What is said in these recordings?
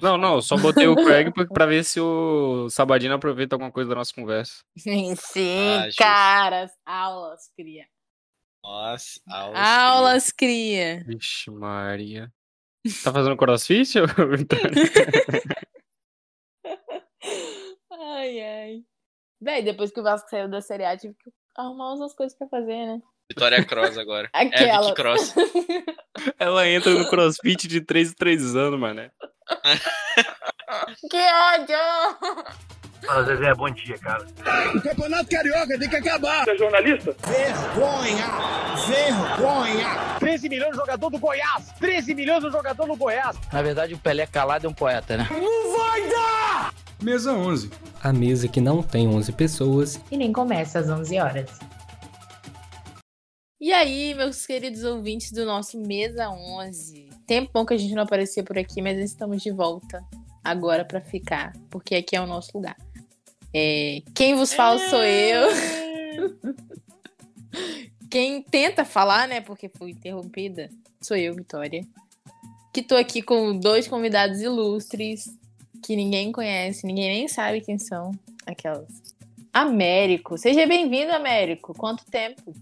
Não, não, só botei o Craig pra- pra ver se o Sabadino aproveita alguma coisa da nossa conversa. Sim, Ah, justo. caras. Aulas, cria. Nossa, aulas. Aulas, cria. Vixe, Maria. Tá fazendo crossfit? Ai, ai. Véi, depois que o Vasco saiu da Série A, tive que arrumar umas coisas pra fazer, né? Vitória Cross agora. É Aquela. Vicky Cross. Ela entra no crossfit de 3 em 3 anos, mano. que ódio! Fala, Zezé, bom dia, cara. O Campeonato Carioca tem que acabar. Você é jornalista? Vergonha! Vergonha! 13 milhões de jogador do Goiás! 13 milhões de jogador no Goiás! Na verdade, o Pelé calado é um poeta, né? Mesa 11. A mesa que não tem 11 pessoas E nem começa às 11 horas. E aí, meus queridos ouvintes do nosso Mesa 11. Tempão que a gente não aparecia por aqui, mas estamos de volta agora pra ficar, porque aqui é o nosso lugar. É, quem vos fala sou eu. Quem tenta falar, né, porque fui interrompida, sou eu, Vitória. Que tô aqui com dois convidados ilustres que ninguém conhece, ninguém nem sabe quem são. Aquelas. Américo. Seja bem-vindo, Américo. Quanto tempo?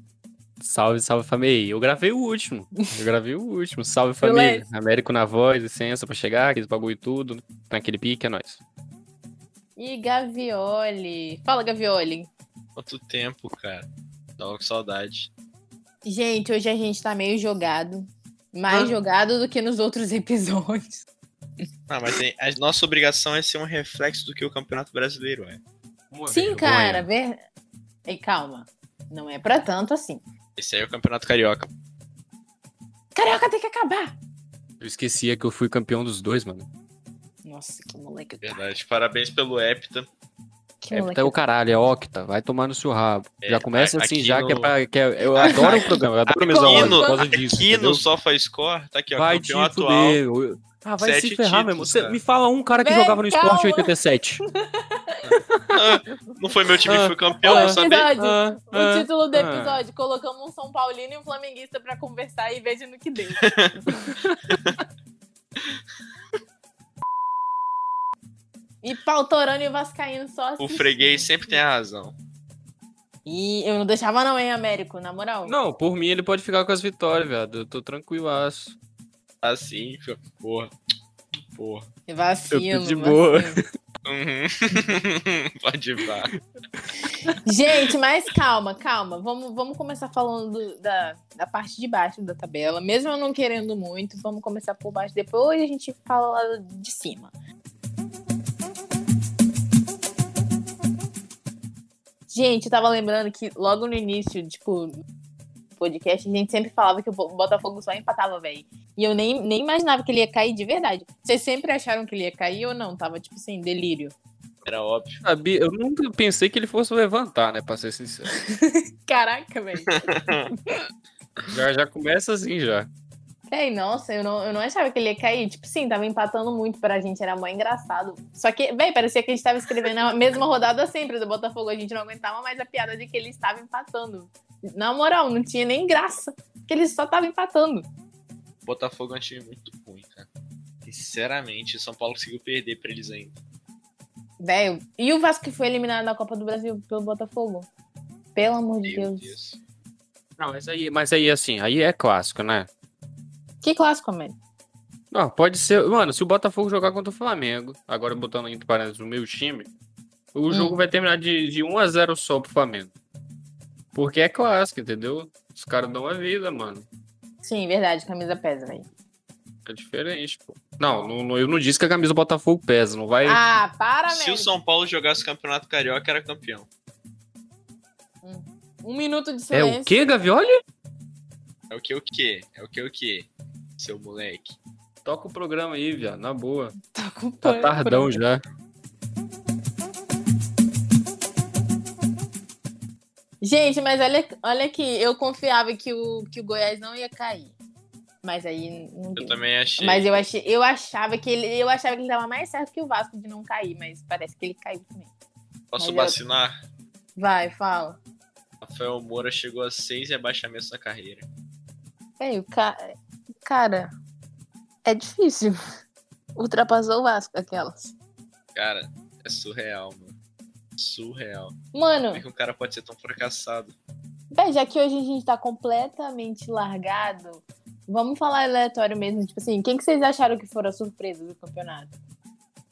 Salve, salve família. Eu gravei o último. Eu gravei o último. Salve família. Américo na voz, licença pra chegar, aqueles bagulho e tudo. Naquele pique, é nóis. E Gavioli. Fala, Gavioli. Quanto tempo, cara. Tava com saudade. Gente, hoje a gente tá meio jogado. Mais Ah. jogado do que nos outros episódios. Ah, mas tem- a nossa obrigação é ser um reflexo do que o Campeonato Brasileiro é. Sim, cara. Ver... Ei, calma. Não é pra tanto assim. Esse aí é o Campeonato Carioca. Carioca tem que acabar. Eu esquecia que eu fui campeão dos dois, mano. Nossa, que moleque. Verdade. Parabéns pelo Hepta. Que É, moleque. é o caralho, é octa. Vai tomar no seu rabo. É, já começa a- assim, aqui já que é no- pra. Que é- eu adoro o programa, eu adoro mesmo por no, causa disso. aqui entendeu? no SofaScore, tá aqui, ó. Vai campeão atual. fuder. Ah, vai se ferrar, títulos, cara. me fala um cara que Vem, jogava no esporte calma. 87. Ah, não foi meu time que Ah, foi campeão, ah, não sabia? Episódio. Ah, O ah, título do ah. episódio: colocamos um São Paulino e um Flamenguista pra conversar e veja no que deu. e Pautorano e o Vascaíno só O assistindo. freguês sempre tem a razão. E eu não deixava, não, hein, Américo, na moral. Não, por mim ele pode ficar com as vitórias, viado. Eu tô tranquilaço. Assim, porra. Porra. Vacilo. Eu tô de boa. Uhum. Pode ir. Gente, mas calma, calma. Vamos, vamos começar falando do- da, da parte de baixo da tabela. Mesmo eu não querendo muito, vamos começar por baixo. Depois a gente fala de cima. Gente, eu tava lembrando que logo no início, tipo, podcast, a gente sempre falava que o Bo- Botafogo só empatava, velho. E eu nem, nem imaginava que ele ia cair de verdade. Vocês sempre acharam que ele ia cair ou não? Tava, tipo assim, delírio. Era óbvio. Sabia, eu nunca pensei que ele fosse levantar, né? Pra ser sincero. Caraca, velho. Já, já começa assim já. Véi, nossa, eu não, eu não achava que ele ia cair. Tipo, sim, tava empatando muito pra gente, era mó engraçado. Só que, véi, parecia que a gente tava escrevendo a mesma rodada sempre do Botafogo. A gente não aguentava mais a piada de que ele estava empatando. Na moral, não tinha nem graça. Porque ele só tava empatando. Botafogo é um time muito ruim, cara. Sinceramente, o São Paulo conseguiu perder pra eles ainda. Velho, e o Vasco que foi eliminado na Copa do Brasil pelo Botafogo? Pelo amor de Deus. Deus. Não, mas aí, mas aí assim, aí é clássico, né? Que clássico, mano. Não, pode ser. Mano, se o Botafogo jogar contra o Flamengo, agora botando entre parênteses o meu time, o jogo vai terminar de, de 1 a 0 só pro Flamengo. Porque é clássico, entendeu? Os caras dão a vida, mano. Sim, verdade, camisa pesa, velho. É diferente, pô. Não, não, não- eu não disse que a camisa do Botafogo pesa, não vai. Ah, para, Se o. São Paulo jogasse o Campeonato Carioca, era campeão. Um minuto de é silêncio. o quê, Gavioli? É o que o que? É o que o que? Seu moleque. Toca o programa aí, viado, na boa. Tá com Tá tardão pronto. já. Gente, mas olha, olha aqui, eu confiava que o, que o Goiás não ia cair. Mas aí não Eu deu. também achei. Mas eu, achei, eu achava que ele. Eu achava que ele tava mais certo que o Vasco de não cair, mas parece que ele caiu também. Posso mas eu- vacinar? Vai, fala. Rafael Moura chegou a seis rebaixamentos na carreira. Ei, o ca... cara. É difícil. Ultrapassou o Vasco, aquelas. Cara, é surreal, mano. Surreal. Mano, Como é que um cara pode ser tão fracassado? Véi, já que hoje a gente tá completamente largado, vamos falar aleatório mesmo. Tipo assim, quem que vocês acharam que foram a surpresa do campeonato?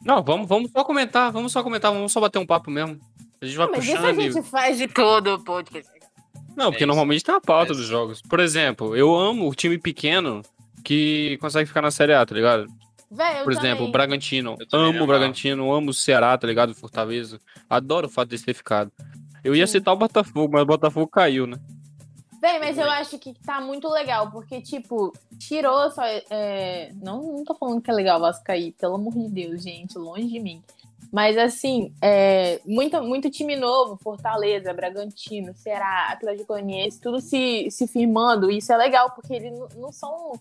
Não, vamos, vamos só comentar, vamos só comentar, vamos só bater um papo mesmo. A gente vai Mas isso a puxando. e- gente faz de todo o podcast. Não, porque É normalmente tem a pauta É dos jogos. Por exemplo, eu amo o time pequeno que consegue ficar na Série A, tá ligado? Véi, eu Por exemplo, o também. Bragantino. Amo o. Bragantino, amo o Ceará, tá ligado? Fortaleza. Adoro o fato de ter ficado. Eu ia Sim. citar o Botafogo, mas o Botafogo caiu, né? Véi, mas eu acho que tá muito legal, porque, tipo, tirou só. é, Não, não tô falando que é legal o Vasco cair, pelo amor de Deus, gente, longe de mim. Mas, assim, é, muito, muito time novo, Fortaleza, Bragantino, Ceará, Atlético Goianiense, tudo se, se firmando. E isso é legal, porque eles não- são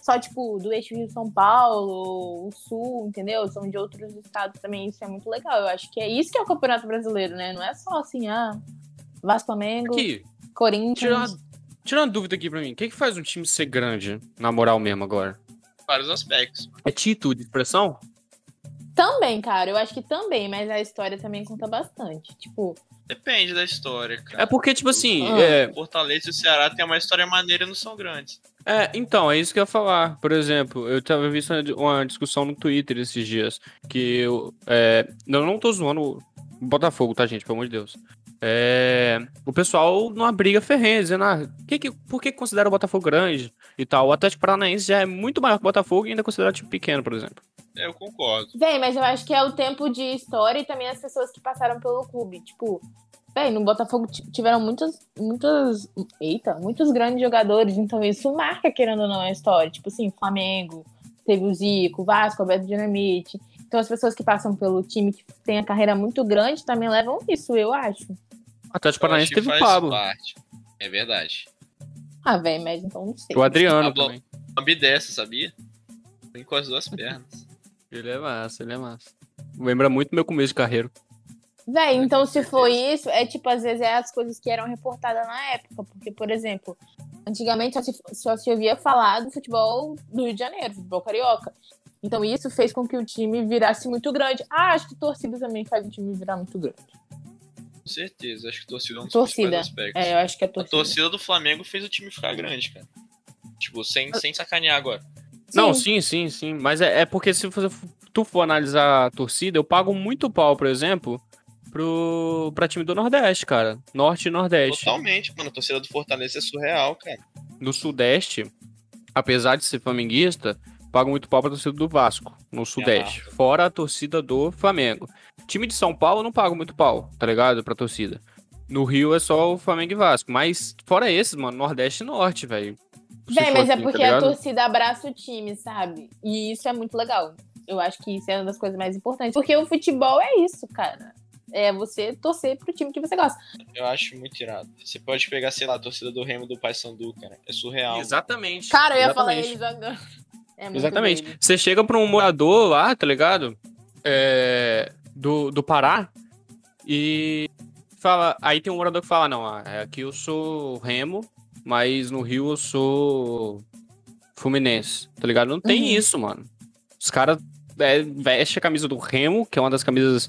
só, tipo, do eixo Rio São Paulo, o Sul, entendeu? São de outros estados também. Isso é muito legal. Eu acho que é isso que é o Campeonato Brasileiro, né? Não é só assim, ah, Vasco Flamengo, Aqui, Corinthians. tira uma, tira uma dúvida aqui pra mim. O que, que faz um time ser grande, na moral mesmo, agora? Vários aspectos. É título de expressão? Também, cara, eu acho que também, mas a história também conta bastante. Tipo, Depende da história, cara. É porque, tipo assim, Ah. é, Fortaleza e o Ceará tem uma história maneira e não são grandes. É, então, é isso que eu ia falar. Por exemplo, eu tava vendo uma- discussão no Twitter esses dias. Que eu. É, não, não tô zoando o Botafogo, tá, gente? Pelo amor de Deus. É, o pessoal numa briga ferrenha, dizendo, ah, que que, por que considera o Botafogo grande e tal? O Atlético Paranaense já é muito maior que o Botafogo e ainda considera tipo pequeno, por exemplo. É, Eu concordo. Vem, mas eu acho que é o tempo de história e também as pessoas que passaram pelo clube. Tipo, bem, no Botafogo ti- tiveram muitos, muitos, eita, muitos grandes jogadores, então isso marca, querendo ou não, a história. Tipo assim, Flamengo, teve o Zico, o Vasco, o Alberto Dinamite. Então as pessoas que passam pelo time que tem a carreira muito grande também levam isso, eu acho. O Eu acho Paranaense teve o Pablo. parte. É verdade. Ah, velho, mas então não sei. O Adriano Pablo- também. Sabia? Tem com as duas pernas. Ele é massa, ele é massa. Lembra muito meu começo de carreira. Véi, então com se for isso, é tipo, às vezes é as coisas que eram reportadas na época. Porque, por exemplo, antigamente só se, só se ouvia falar do futebol do Rio de Janeiro, futebol carioca. Então isso fez com que o time virasse muito grande. Ah, acho que torcida também faz o time virar muito grande. Com certeza. Acho que torcida é um dos Torcida. principais aspectos. É, eu acho que é A torcida. torcida do Flamengo fez o time ficar grande, cara. Tipo, sem, sem sacanear agora. Não, sim, sim, sim. Mas é, é porque se você, tu for analisar a torcida, eu pago muito pau, por exemplo, pro, pra time do Nordeste, cara. Norte e Nordeste. Totalmente, mano. A torcida do Fortaleza é surreal, cara. No Sudeste, apesar de ser flamenguista, pago muito pau pra torcida do Vasco, no Sudeste. amarro. Fora a torcida do Flamengo. Time de São Paulo eu não pago muito pau, tá ligado? Pra torcida. No Rio é só o Flamengo e Vasco. Mas fora esses, mano, Nordeste e Norte, velho. For mas é tá porque a ligado? torcida abraça o time, sabe? E isso é muito legal. Eu acho que isso é uma das coisas mais importantes. Porque o futebol é isso, cara. É você torcer pro time que você gosta. Eu acho muito irado. Você pode pegar, sei lá, a torcida do Remo do Paysandu, cara. É surreal. Exatamente. Cara, eu ia falar exatamente. eles agora. É muito Exatamente. doido. Você chega pra um morador lá, tá ligado? É, do, do Pará e fala. Aí tem um morador que fala: Não, ah, aqui eu sou Remo, mas no Rio eu sou Fluminense, tá ligado? Não tem Uhum. isso, mano. Os caras é, vestem a camisa do Remo, que é uma das camisas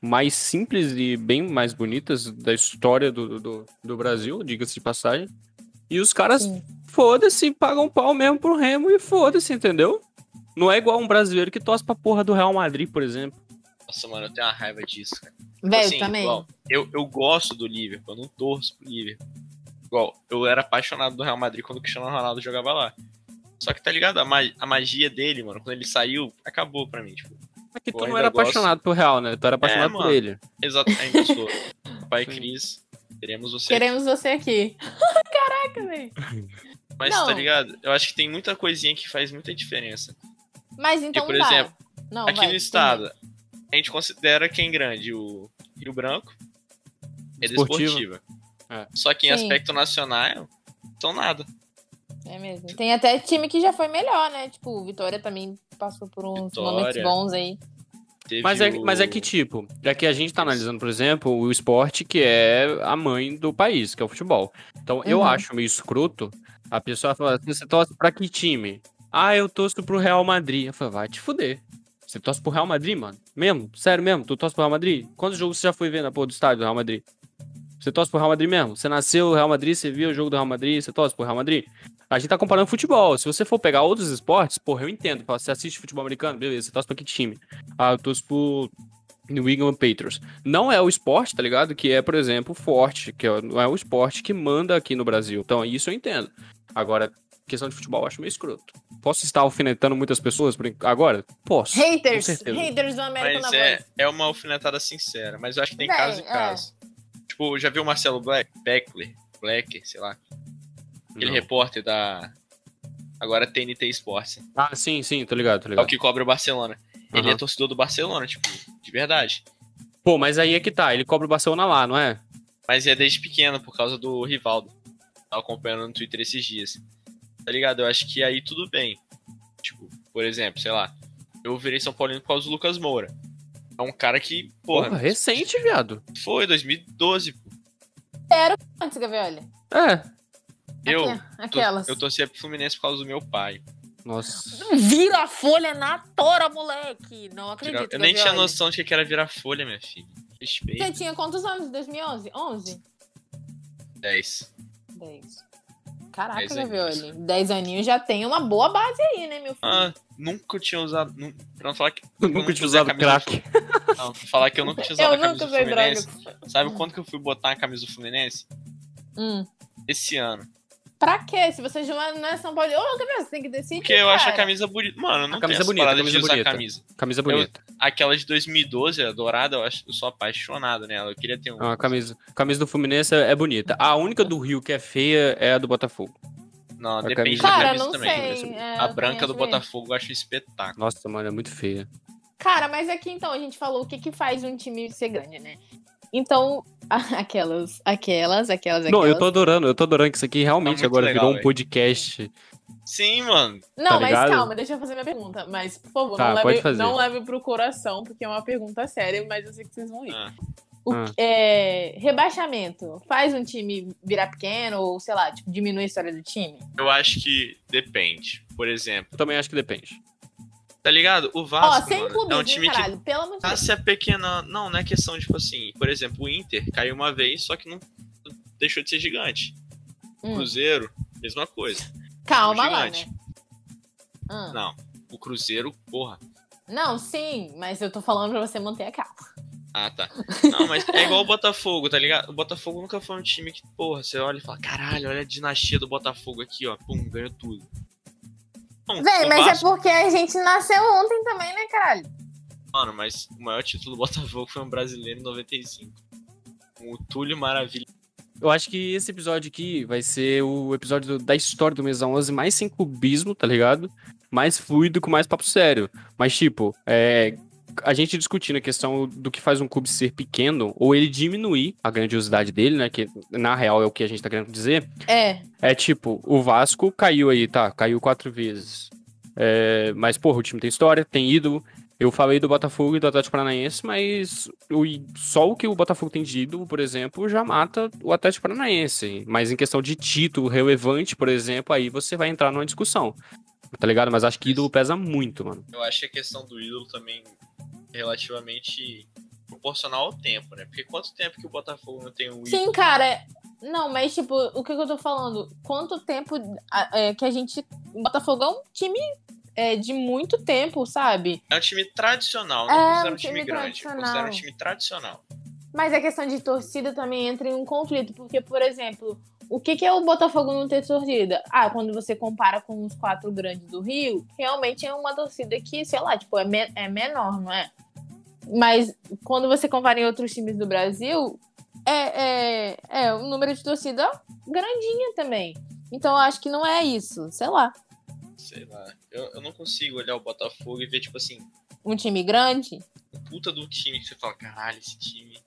mais simples e bem mais bonitas da história do, do, do Brasil, diga-se de passagem. E os caras foda-se, pagam pau mesmo pro Remo e foda-se, entendeu? Não é igual um brasileiro que torce pra porra do Real Madrid, por exemplo. Nossa, mano, eu tenho uma raiva disso, cara. Velho, Assim, também. igual, eu, eu gosto do Liverpool, eu não torço pro Liverpool. Igual, eu era apaixonado do Real Madrid quando o Cristiano Ronaldo jogava lá. Só que tá ligado? A, ma- a magia dele, mano, quando ele saiu, acabou pra mim. Tipo, É que Eu tu não era gosto. apaixonado por Real, né? Tu era apaixonado por mano. ele. exato, ainda sou. Pai. Cris, queremos você. Queremos você aqui. Caraca, velho. Mas Não. tá ligado? Eu acho que tem muita coisinha que faz muita diferença. Mas então por tá. exemplo, Não, Aqui vai, no estado, a gente considera quem grande? O Rio Branco e da Esportiva. É. Só que em Sim. aspecto nacional, são nada. É mesmo. Tem até time que já foi melhor, né? Tipo, o Vitória também passou por uns Vitória. momentos bons aí. Teve Mas é, o- mas é que, tipo, é que a gente tá analisando, por exemplo, o esporte que é a mãe do país, que é o futebol. Então, eu Uhum. acho meio escroto a pessoa falar assim, você torce pra que time? Ah, eu torço pro Real Madrid. Eu falo, vai te fuder. Você torce pro Real Madrid, mano? Mesmo? Sério mesmo? Tu torce pro Real Madrid? Quantos jogos você já foi ver na porra do estádio do Real Madrid? Você torce pro Real Madrid mesmo? Você nasceu no Real Madrid, você viu o jogo do Real Madrid, você torce pro Real Madrid? A gente tá comparando futebol. Se você for pegar outros esportes, porra, eu entendo. Você assiste futebol americano, beleza, você torce pra que time? Ah, eu torço pro New England Patriots. Não é o esporte, tá ligado? Que é, por exemplo, forte, que é- não é o esporte que manda aqui no Brasil. Então, isso eu entendo. Agora, questão de futebol eu acho meio escroto. Posso estar alfinetando muitas pessoas agora? Posso. Haters, haters do América Mas na é, voz. é uma alfinetada sincera. Mas eu acho que tem Véi, caso e é. caso. Tipo, já viu o Marcelo Black? Beckler? Blacker, sei lá. Aquele Não. repórter da. Agora TNT Sports. Ah, sim, sim, tô ligado, tô É o ligado. que cobre o Barcelona. Ele Aham. é torcedor do Barcelona, tipo, de verdade. Pô, mas aí é que tá, ele cobra o Barcelona lá, não é? Mas é desde pequeno, por causa do Rivaldo. Tava acompanhando no Twitter esses dias. Tá ligado? Eu acho que aí tudo bem. Tipo, por exemplo, sei lá. Eu virei São Paulino por causa do Lucas Moura. É um cara que, porra, Porra, recente, viado. foi 2012. pô. Antes, Gavioli. É. Eu, aquelas. eu torcia pro Fluminense por causa do meu pai. Nossa. Vira a folha na tora, moleque. Não acredito, eu nem tinha noção de que era virar folha, minha filha. Respeito. Você tinha quantos anos? 2011? 11? 10. 10. Caraca, Dez aninhos. Gavioli. 10 aninhos já tem uma boa base aí, né, meu filho? Ah, nunca tinha usado. nu- Pra não falar que. Eu eu nunca nunca tinha usei a usado crack. Não, pra falar que eu nunca tinha usado eu a camisa nunca do usei droga. Fluminense. Sabe quando que eu fui botar a camisa do Fluminense? Hum. Esse ano. Pra quê? Se você não é- não é São Paulo, ô, Gabriel, você tem que decidir. Porque eu acho a cara. camisa bonita. Mano, eu não A camisa essa bonita, parada a camisa de usar bonita. camisa. Camisa bonita. Aquela de 2012, a dourada, eu, acho, eu sou apaixonado nela. Eu queria ter um. Ah, a camisa, camisa do Fluminense é é bonita. A única do Rio que é feia é a do Botafogo. Não, a depende camisa- da Cara, camisa não também. sei. é, A eu branca do Botafogo eu acho espetáculo. Nossa, mano, é muito feia. Cara, mas aqui então a gente falou o que que faz um time ser grande, né? Então, aquelas, aquelas, aquelas, aquelas. Não, eu tô adorando, eu tô adorando que isso aqui realmente Tá agora legal, virou um podcast. Sim, mano. Não, tá mas ligado? calma, deixa eu fazer minha pergunta. Mas, por favor, Tá, não, leve, não leve pro coração, porque é uma pergunta séria, mas eu sei que vocês vão rir. Ah. O- Ah. é, rebaixamento faz um time virar pequeno ou, sei lá, tipo, diminui a história do time? Eu acho que depende. Por exemplo, Eu também acho que depende. Tá ligado? O Ó, Vasco sem mano, clubismo, é um time que caralho, pelo amor de tá se apequenando. Não, não é questão, tipo assim, por exemplo, o Inter caiu uma vez, só que não deixou de ser gigante. O Hum. Cruzeiro, mesma coisa. Calma lá, né? Ah. Não, o Cruzeiro, porra. Não, sim, mas eu tô falando pra você manter a calma. Ah, tá. Não, mas é igual o Botafogo, tá ligado? O Botafogo nunca foi um time que, porra, você olha e fala, caralho, olha a dinastia do Botafogo aqui, ó. Pum, ganhou tudo. Não, Véi, mas Vasco- é porque a gente nasceu ontem também, né, caralho? Mano, mas o maior título do Botafogo foi um brasileiro em 95. Com o Túlio Maravilha. Eu acho que esse episódio aqui vai ser o episódio do- da história do Mesa 11 mais sem clubismo, tá ligado? Mais fluido, com mais papo sério. Mas, tipo, é, a gente discutindo a questão do que faz um clube ser pequeno, ou ele diminuir a grandiosidade dele, né? Que na real é o que a gente tá querendo dizer. É. É tipo, o Vasco caiu aí, tá? Caiu quatro vezes. É, mas, porra, o time tem história, tem ídolo. Eu falei do Botafogo e do Atlético Paranaense, mas o, só o que o Botafogo tem de ídolo, por exemplo, já mata o Atlético Paranaense. Mas em questão de título relevante, por exemplo, aí você vai entrar numa discussão. Tá ligado? Mas acho que ídolo pesa muito, mano. Eu acho que a questão do ídolo também relativamente proporcional ao tempo, né? Porque quanto tempo que o Botafogo não tem um ídolo? Sim, cara. Não, mas tipo, o que, eu tô falando? Quanto tempo é, que a gente. O Botafogo é um time é, de muito tempo, sabe? É um time tradicional, É, não um considero um time, time grande. Considero um time tradicional. Mas a questão de torcida também entra em um conflito, porque, por exemplo, o que, que é o Botafogo não ter torcida? Ah, quando você compara com os quatro grandes do Rio, realmente é uma torcida que, sei lá, tipo, é, me- é menor, não é? Mas quando você compara em outros times do Brasil, é, é, é um número de torcida grandinha também. Então eu acho que não é isso, sei lá. Sei lá. Eu, eu não consigo olhar o Botafogo e ver, tipo assim, Um time grande. puta do time que você fala, caralho, esse time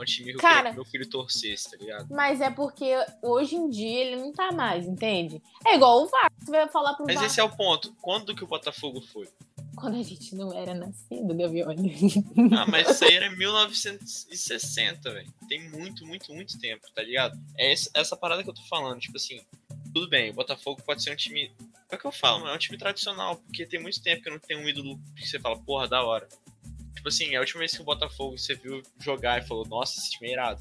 um time que eu Cara- queria que meu filho torcesse, tá ligado? Mas é porque hoje em dia ele não tá mais, entende? É igual o Vasco. Você vai falar pro Mas esse é o ponto. Quando que o Botafogo foi? quando a gente não era nascido, Gavioli. Ah, mas isso aí era 1960, velho. Tem muito, muito, muito tempo, tá ligado? É essa, parada que eu tô falando, tipo assim, tudo bem, o Botafogo pode ser um time É o que eu falo, mano, é um time tradicional, porque tem muito tempo que não tem um ídolo que você fala, porra, da hora. Tipo assim, a última vez que o Botafogo você viu jogar e falou, nossa, esse time é irado.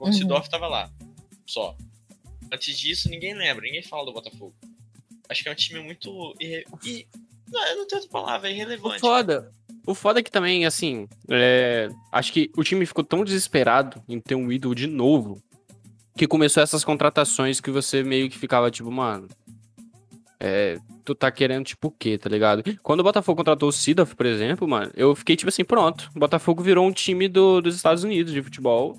O Uhum. Sidorf tava lá. Só. Antes disso, ninguém lembra, ninguém fala do Botafogo. Acho que é um time muito. Irre... ir- Não, eu não tenho outra palavra, é O irrelevante. foda. O foda é que também, assim, é, acho que o time ficou tão desesperado em ter um ídolo de novo que começou essas contratações que você meio que ficava tipo, mano. É, tu tá querendo tipo o quê, tá ligado? Quando o Botafogo contratou o Sidoff, por exemplo, mano, eu fiquei tipo assim, pronto. O Botafogo virou um time do- dos Estados Unidos de futebol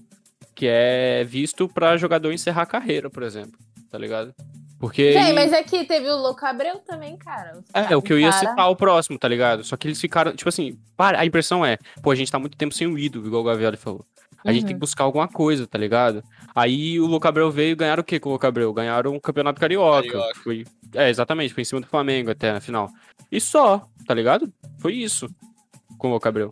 que é visto pra jogador encerrar a carreira, por exemplo, tá ligado? Porque. Gente, mas aqui teve o Louco Abreu também, cara. É, ca- o que eu ia cara- citar o próximo, tá ligado? Só que eles ficaram, tipo assim, a impressão é, pô, a gente tá muito tempo sem o ídolo, igual o Gavioli falou. A gente Uhum. tem que buscar alguma coisa, tá ligado? Aí o Louco Abreu veio e ganharam o quê com o Louco Abreu? Ganharam um campeonato carioca. Carioca. Foi, é, exatamente, foi em cima do Flamengo até na final. E só, tá ligado? Foi isso com o Louco Abreu.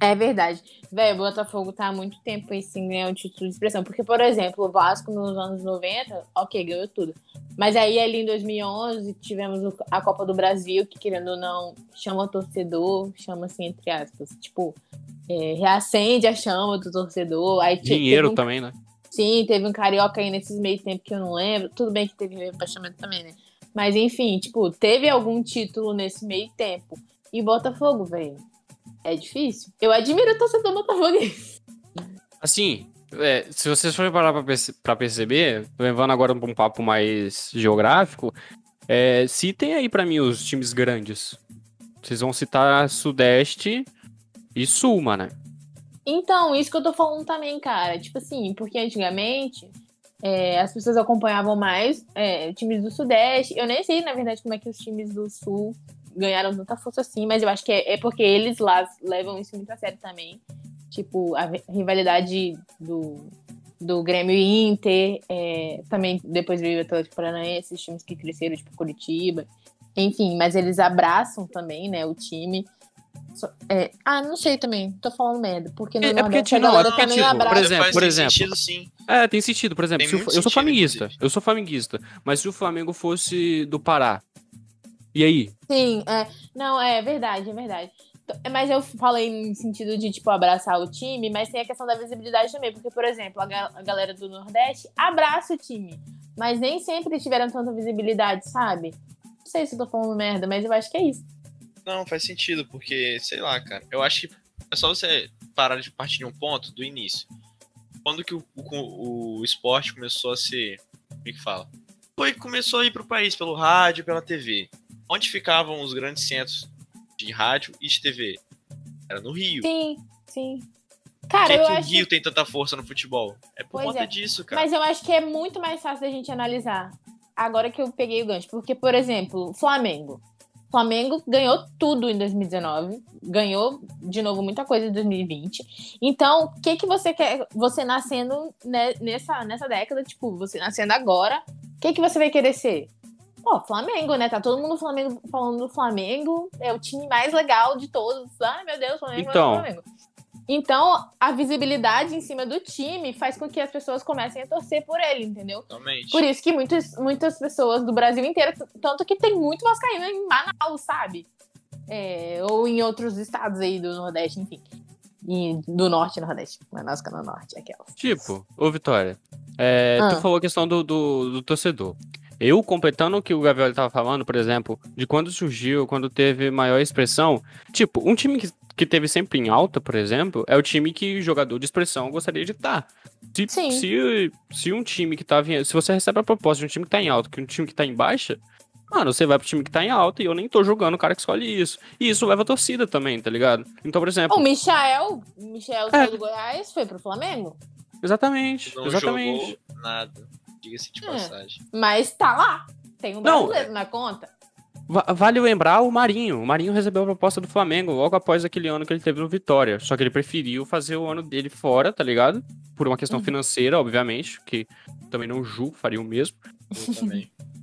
É verdade. Velho, o Botafogo tá há muito tempo aí sem ganhar um título de expressão. Porque, por exemplo, o Vasco nos anos 90, ok, ganhou tudo. Mas aí ali em 2011 tivemos o- a Copa do Brasil, que querendo ou não, chama o torcedor, chama assim, entre aspas. Tipo, é, reacende a chama do torcedor. Aí Dinheiro um também, né? Sim, teve um carioca aí nesses meio tempo que eu não lembro. Tudo bem que teve rebaixamento também, né? Mas enfim, tipo, teve algum título nesse meio tempo. E Botafogo, velho. É difícil. Eu admiro o torcedor botafoguense. Assim, é, se vocês forem parar pra, perce- pra perceber, levando agora pra um papo mais geográfico, é, citem aí pra mim os times grandes. Vocês vão citar Sudeste e Sul, mano. Então, isso que eu tô falando também, cara. Tipo assim, porque antigamente é, as pessoas acompanhavam mais é, times do Sudeste. Eu nem sei, na verdade, como é que os times do Sul ganharam tanta força assim, mas eu acho que é, é porque eles lá levam isso muito a sério também. Tipo, a rivalidade do, do Grêmio e Inter, é, também depois veio o Atlético Paranaense, os times que cresceram, tipo Curitiba. Enfim, mas eles abraçam também, né, o time. É, ah, não sei também, tô falando merda. Porque no É- é porque, não, é porque, também tipo, abraça. por exemplo, por tem exemplo. sentido, sim. É, tem sentido, por exemplo. O- eu sou flamenguista, inclusive. eu sou flamenguista, mas se o Flamengo fosse do Pará, e aí? Sim, é. Não, é verdade, é verdade. T- Mas eu falei em sentido de, tipo, abraçar o time, mas tem a questão da visibilidade também. Porque, por exemplo, a, ga- a galera do Nordeste abraça o time. Mas nem sempre tiveram tanta visibilidade, sabe? Não sei se eu tô falando merda, mas eu acho que é isso. Não, faz sentido, porque, sei lá, cara, eu acho que é só você parar de partir de um ponto do início. Quando que o, o, o esporte começou a ser. Como é que fala? Foi que começou a ir pro país pelo rádio, pela TV. Onde ficavam os grandes centros de rádio e de TV? Era no Rio. Sim, sim. Por Cara, que, eu que o acho. Rio tem tanta força no futebol? É por Pois conta é. disso, cara. Mas eu acho que é muito mais fácil da gente analisar. Agora que eu peguei o gancho. Porque, por exemplo, Flamengo. Flamengo ganhou tudo em 2019. Ganhou, de novo, muita coisa em 2020. Então, o que, que você quer. Você nascendo ne- nessa, nessa década, tipo, você nascendo agora, o que, que você vai querer ser? Pô, Flamengo, né? Tá todo mundo Flamengo, falando do Flamengo. É o time mais legal de todos. Ai, meu Deus, Flamengo, Então. Flamengo. Então, a visibilidade em cima do time faz com que as pessoas comecem a torcer por ele, entendeu? Totalmente. Por isso que muitas, muitas pessoas do Brasil inteiro, tanto que tem muito vascaíno em Manaus, sabe? É, ou em outros estados aí do Nordeste, enfim. E do Norte e Nordeste. Manaus que é no Norte, aquelas. Tipo, ô Vitória, é, Ah. tu falou a questão do, do, do torcedor. Eu, completando o que o Gabriel tava falando, por exemplo, de quando surgiu, quando teve maior expressão, tipo, um time que, que teve sempre em alta, por exemplo, é o time que o jogador de expressão gostaria de estar. Se, Sim. se, se um time que tava em, se você recebe a proposta de um time que tá em alta, que um time que tá em baixa, mano, você vai pro time que tá em alta e eu nem tô jogando o cara que escolhe isso. E isso leva a torcida também, tá ligado? Então, por exemplo, O Michael, o Michael É. do Goiás, foi pro Flamengo. exatamente, Não exatamente. jogou nada. Diga-se de É. passagem. Mas tá lá. Tem um Não, brasileiro na conta. Va- Vale lembrar o Marinho. O Marinho recebeu a proposta do Flamengo logo após aquele ano que ele teve no Vitória. Só que ele preferiu fazer o ano dele fora, tá ligado? Por uma questão Uhum. financeira, obviamente, que também não julgo, faria o mesmo.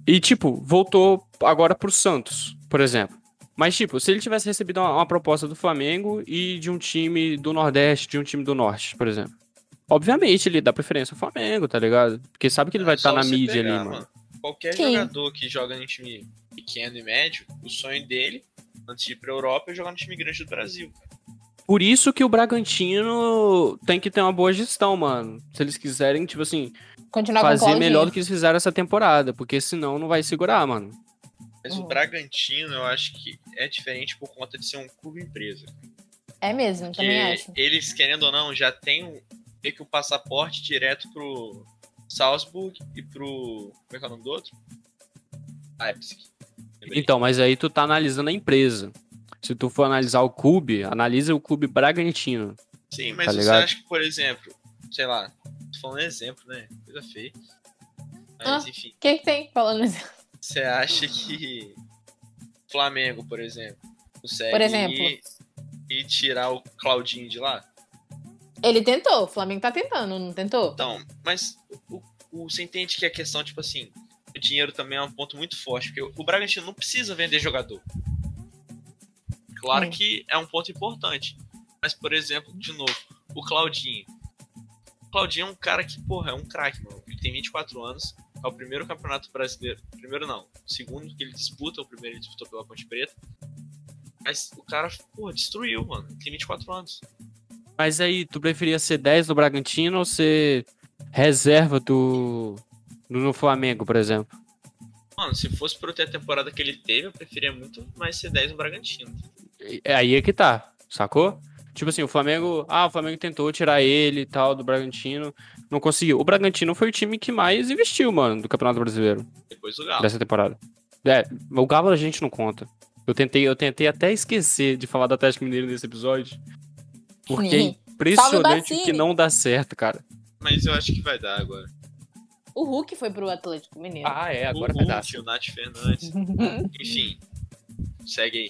E, tipo, voltou agora pro Santos, por exemplo. Mas, tipo, se ele tivesse recebido uma, uma proposta do Flamengo e de um time do Nordeste, de um time do Norte, por exemplo. Obviamente ele dá preferência ao Flamengo, tá ligado? Porque sabe que ele vai É só estar na você mídia pegar, ali, mano. Qualquer Sim. jogador que joga em time pequeno e médio, o sonho dele, antes de ir pra Europa, é jogar no time grande do Brasil. cara. Por isso que o Bragantino tem que ter uma boa gestão, mano. Se eles quiserem, tipo assim, Continuar fazer melhor do que eles fizeram essa temporada. Porque senão não vai segurar, mano. Mas Uhum. o Bragantino, eu acho que é diferente por conta de ser um clube empresa. É mesmo, Porque também acho. eles, querendo ou não, já tem um, meio que o passaporte direto pro Salzburg e pro. Como é que é o nome do outro? Leipzig. Então, mas aí tu tá analisando a empresa. Se tu for analisar o clube, analisa o clube Bragantino. Sim, mas tá você ligado? acha que, por exemplo, sei lá, tô falando exemplo, né? Coisa feia. Mas Ah. enfim, O que, que tem falando isso? você acha que Flamengo, por exemplo, consegue Por exemplo? ir e tirar o Claudinho de lá? Ele tentou, o Flamengo tá tentando, não tentou? Então, mas o, o, você entende que a questão, tipo assim, dinheiro também é um ponto muito forte, porque o Bragantino não precisa vender jogador. Claro Hum. que é um ponto importante. Mas, por exemplo, de novo, o Claudinho. O Claudinho é um cara que, porra, é um craque, mano. Ele tem 24 anos, é o primeiro campeonato brasileiro. Primeiro não, o segundo que ele disputa, o primeiro ele disputou pela Ponte Preta. Mas o cara, porra, destruiu, mano. Ele tem 24 anos. Mas aí, tu preferia ser 10 do Bragantino ou ser reserva do, do no Flamengo, por exemplo? Mano, se fosse pra eu ter a temporada que ele teve, eu preferia muito mais ser 10 no Bragantino. É aí é que tá, sacou? Tipo assim, o Flamengo. Ah, o Flamengo tentou tirar ele e tal do Bragantino. Não conseguiu. O Bragantino foi o time que mais investiu, mano, do Campeonato Brasileiro Depois do Galo. dessa temporada. É, o Galo a gente não conta. Eu tentei, eu tentei até esquecer de falar do Atlético Mineiro nesse episódio. Porque é impressionante o que não dá certo, cara. Mas eu acho que vai dar agora. O Hulk foi pro Atlético Mineiro. Ah, é, agora o vai dar. Hulk, o Nath Fernandes. Enfim, segue aí.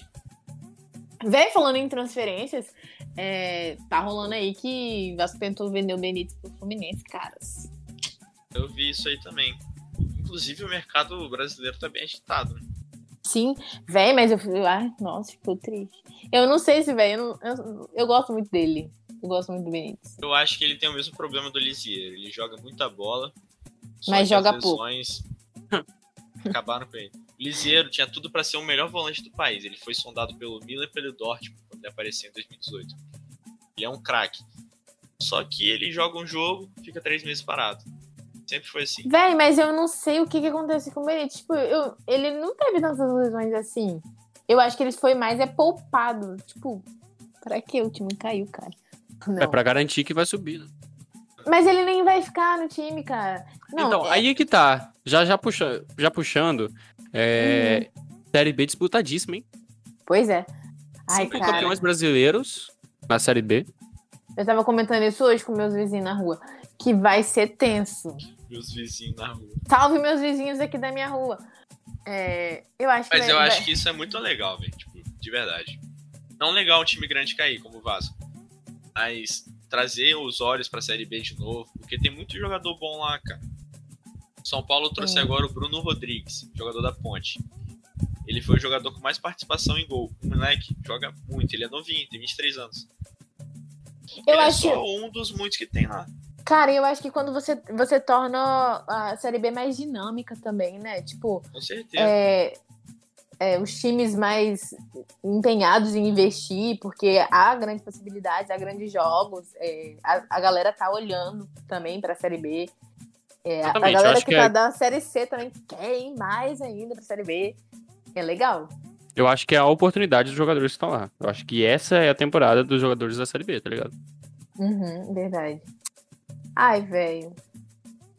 Véi, falando em transferências, é, tá rolando aí que Vasco tentou vender o Benítez pro Fluminense, caras. Eu vi isso aí também. Inclusive o mercado brasileiro tá bem agitado, né? Sim, véi, mas eu fui. Ai, nossa, ficou triste. Eu não sei se, véi, eu, eu, eu gosto muito dele. Eu gosto muito do Benítez. Eu acho que ele tem o mesmo problema do Lisieiro. Ele joga muita bola. Mas joga lesões acabaram com ele. O Lisieiro tinha tudo pra ser o melhor volante do país. Ele foi sondado pelo Milan e pelo Dortmund quando ele apareceu em 2018. Ele é um craque. Só que ele joga um jogo, fica três meses parado. Sempre foi assim. Véi, mas eu não sei o que, que acontece com o Benítez. Tipo, eu, ele não teve tantas lesões assim. Eu acho que ele foi mais é poupado. Tipo, pra que o time caiu, cara? Não. É pra garantir que vai subir, né? Mas ele nem vai ficar no time, cara. Não, então, é- aí é que tá. Já, já, puxa, já puxando. É, Série B disputadíssima, hein? Pois é. Ai, Cinco cara. campeões brasileiros na Série B. Eu tava comentando isso hoje com meus vizinhos na rua. Que vai ser tenso. Meus vizinhos na rua. Salve meus vizinhos aqui da minha rua. É, eu acho que. Mas vai- eu acho que isso é muito legal, velho. Tipo, de verdade. Não legal um time grande cair, como o Vasco. Mas trazer os olhos pra Série B de novo. Porque tem muito jogador bom lá, cara. São Paulo trouxe Sim. agora o Bruno Rodrigues, jogador da Ponte. Ele foi o jogador com mais participação em gol. O moleque joga muito. Ele é novinho, tem 23 anos. Eu ele acho é só um dos muitos que tem lá. Cara, eu acho que quando você, você torna a Série B mais dinâmica também, né? Tipo, Com certeza. é, é, os times mais empenhados em investir, porque há grandes possibilidades, há grandes jogos. é, a, a galera tá olhando também pra Série B. É, a- a galera que, que tá é- da Série C também quer ir mais ainda pra Série B. É legal. Eu acho que é a oportunidade dos jogadores que estão lá. Eu acho que essa é a temporada dos jogadores da Série B, tá ligado? Uhum, verdade. Ai, velho.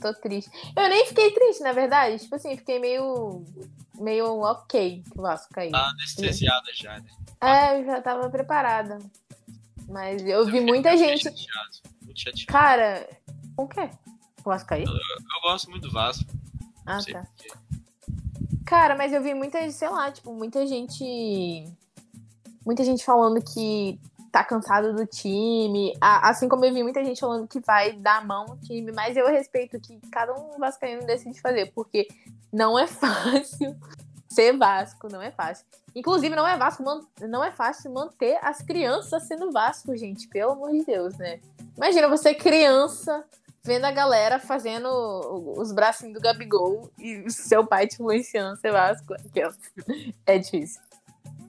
Tô triste. Eu nem fiquei triste, na verdade. Tipo assim, fiquei meio. meio ok que o Vasco caiu. Tá anestesiada já, né? É, eu já tava preparada. Mas eu vi muita gente. chateado, Muito chateado. Cara, o quê? O Vasco caiu? Eu gosto muito do Vasco. Ah, tá. Cara, mas eu vi muita, sei lá, tipo, muita gente. Muita gente falando que tá cansado do time. Assim como eu vi muita gente falando que vai dar mão ao time, mas eu respeito que cada um vascaíno decide fazer, porque não é fácil ser Vasco, não é fácil. Inclusive, não é Vasco, não é fácil manter as crianças sendo Vasco, gente, pelo amor de Deus, né? Imagina você criança vendo a galera fazendo os bracinhos do Gabigol e seu pai te influenciando, seu Vasco. É difícil.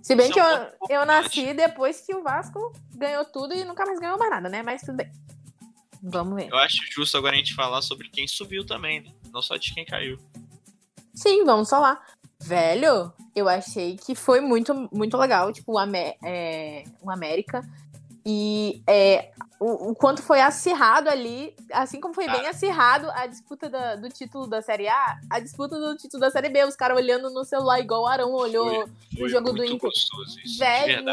Se bem que eu, é ponto eu nasci depois que o Vasco ganhou tudo e nunca mais ganhou mais nada, né? Mas tudo bem. Vamos ver. Eu acho justo agora a gente falar sobre quem subiu também, né? Não só de quem caiu. Sim, vamos falar. Velho, eu achei que foi muito, muito legal, tipo, o, Amé é, o América. E é, o, o quanto foi acirrado ali, assim como foi bem acirrado a disputa da- do título da Série A, a disputa do título da Série B, os caras olhando no celular igual o Arão olhou Foi jogo do muito Inter. gostoso isso.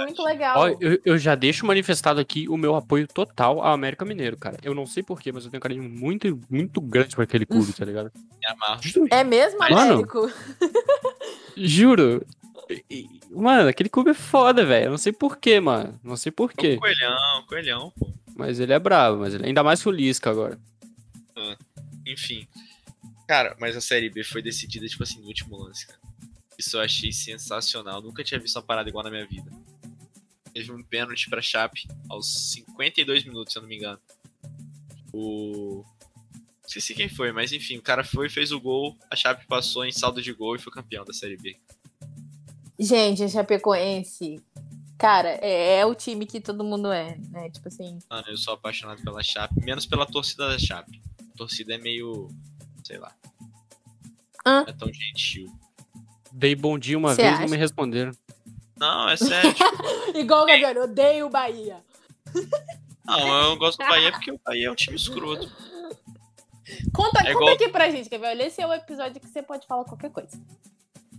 muito legal. Ó, eu, eu já deixo manifestado aqui o meu apoio total ao América Mineiro, cara. Eu não sei porquê, mas eu tenho um carinho muito, muito grande por aquele clube, tá ligado? Me amarro. Juro. É mesmo, Mano. Américo? Juro. Mano, aquele clube é foda, velho. Eu não sei porquê, mano. Não sei porquê. Coelhão, coelhão, pô. Mas ele é bravo, mas ele... ainda mais que o Lisca agora. Enfim. Cara, mas a Série B foi decidida, tipo assim, no último lance, cara. Isso eu achei sensacional. Nunca tinha visto uma parada igual na minha vida. Teve um pênalti pra Chape aos 52 minutos, se eu não me engano. O. Esqueci quem foi, mas enfim, o cara foi, fez o gol, a Chape passou em saldo de gol e foi campeão da Série B. Gente, a Chapecoense, cara, é, é o time que todo mundo é, né? Tipo assim, Mano, eu sou apaixonado pela Chape, menos pela torcida da Chape. A torcida é meio. sei lá. É tão gentil. Dei bom dia uma Cê vez e não me responderam. Não, é sério. igual o Gabriel, eu odeio o Bahia. não, eu gosto do Bahia porque o Bahia é um time escroto. Conta, É conta igual- aqui pra gente, Gabriel. Esse é o episódio que você pode falar qualquer coisa.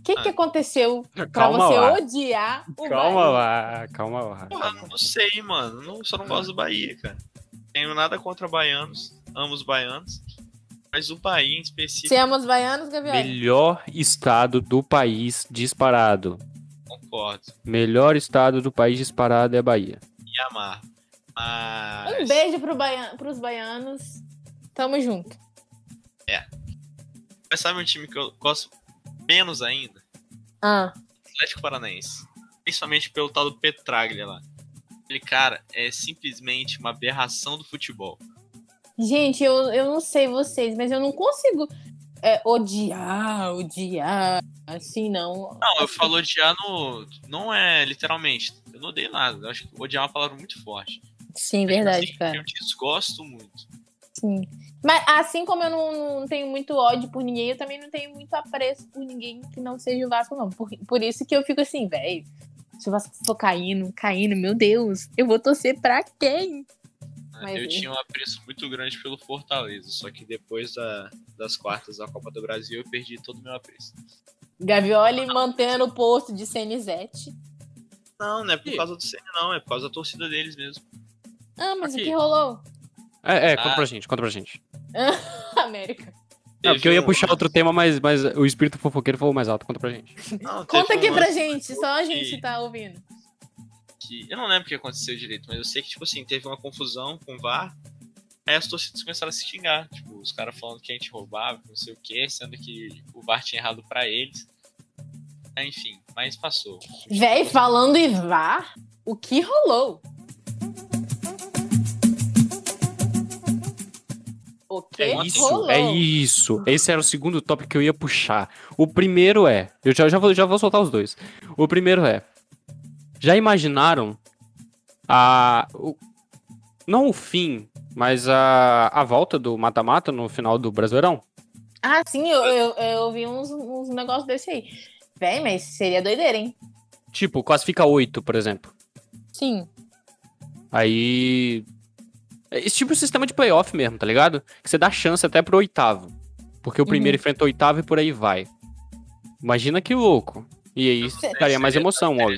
O que, que Ah. aconteceu pra você lá. odiar o Calma Bahia? lá, calma lá. Porra, não sei, mano. Não, só não gosto do Bahia, cara. Tenho nada contra baianos. Amo os baianos. Mas o Bahia em específico, Você ama os baianos, Gabriel? Melhor estado do país disparado. concordo. Melhor estado do país disparado é a Bahia. E amar. Um Mas. beijo pro baia... pros baianos. Tamo junto. Mas sabe um time que eu gosto menos ainda? Ah, Atlético Paranaense. Principalmente pelo tal do Petraglia lá. Aquele cara é simplesmente uma aberração do futebol. gente, eu, eu não sei vocês, mas eu não consigo é, odiar, odiar, assim, não. Não, eu falo odiar no. Não é literalmente. Eu não odeio nada. Eu acho que odiar é uma palavra muito forte. Sim, verdade, Assim, cara. Eu desgosto muito. Sim. Mas assim como eu não, não tenho muito ódio por ninguém, eu também não tenho muito apreço por ninguém que não seja o Vasco, não. Por, por isso que eu fico assim, velho. Se o Vasco for caindo, caindo, meu Deus, eu vou torcer pra quem? né? Mas eu e- tinha um apreço muito grande pelo Fortaleza. Só que depois da- das quartas da Copa do Brasil eu perdi todo o meu apreço. Gavioli mantendo o posto de Senizete. Não, não é por causa do CN, não. É por causa da torcida deles mesmo. Ah, mas Aqui. o que rolou? É, é, conta Ah. pra gente, conta pra gente. América. Não, porque eu ia puxar outro tema, mas, mas o espírito fofoqueiro falou mais alto. Conta pra gente. Não, Conta um aqui pra gente, só a que- gente tá ouvindo. que- Eu não lembro o que aconteceu direito, mas eu sei que, tipo assim, teve uma confusão com o VAR. Aí as torcidas começaram a se xingar. Tipo, os caras falando que a gente roubava, não sei o que, sendo que o VAR tinha errado pra eles. Aí, enfim, mas passou. Véi, falando em VAR, o que rolou? O que É isso, rolou? é isso. Esse era o segundo tópico que eu ia puxar. O primeiro é. Eu já, já, vou, já vou soltar os dois. O primeiro é. Já imaginaram a. o- não o fim, mas a, a volta do mata-mata no final do Brasileirão? Ah, sim, eu, eu, eu vi uns, uns negócios desse aí. Véi, mas seria doideira, hein? Tipo, classifica oito, por exemplo. Sim. Aí. Esse tipo de sistema de playoff mesmo, tá ligado? Que você dá chance até pro oitavo. Porque o primeiro enfrenta o oitavo e por aí vai. Imagina que louco. E aí daria mais emoção, óbvio.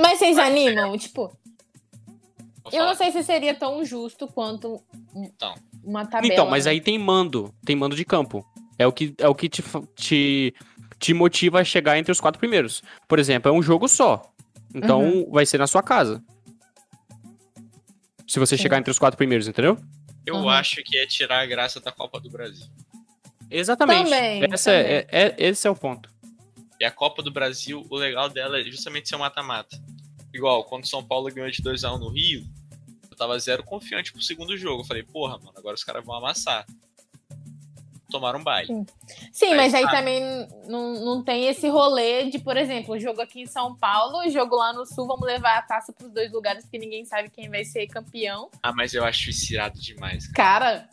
Mas vocês animam? Tipo, eu não sei se seria tão justo quanto Então. uma tabela. Então, mas aí tem mando. Tem mando de campo. É o que, é o que te, te, te motiva a chegar entre os quatro primeiros. Por exemplo, é um jogo só. Então Uhum. vai ser na sua casa. Se você Sim. chegar entre os quatro primeiros, entendeu? Eu Uhum. acho que é tirar a graça da Copa do Brasil. Exatamente. Também, Essa é- é- é- esse é o ponto. E a Copa do Brasil, o legal dela é justamente ser um mata-mata. Igual, quando o São Paulo ganhou de 2x1 no Rio, Eu tava zero confiante pro segundo jogo. Eu falei, porra, mano, agora os caras vão amassar. Tomaram um baile. Sim, Aí, mas aí tá. também não, não tem esse rolê de, por exemplo, jogo aqui em São Paulo, jogo lá no Sul, vamos levar a taça pros dois lugares porque ninguém sabe quem vai ser campeão. Ah, mas eu acho isso irado demais, cara. Cara.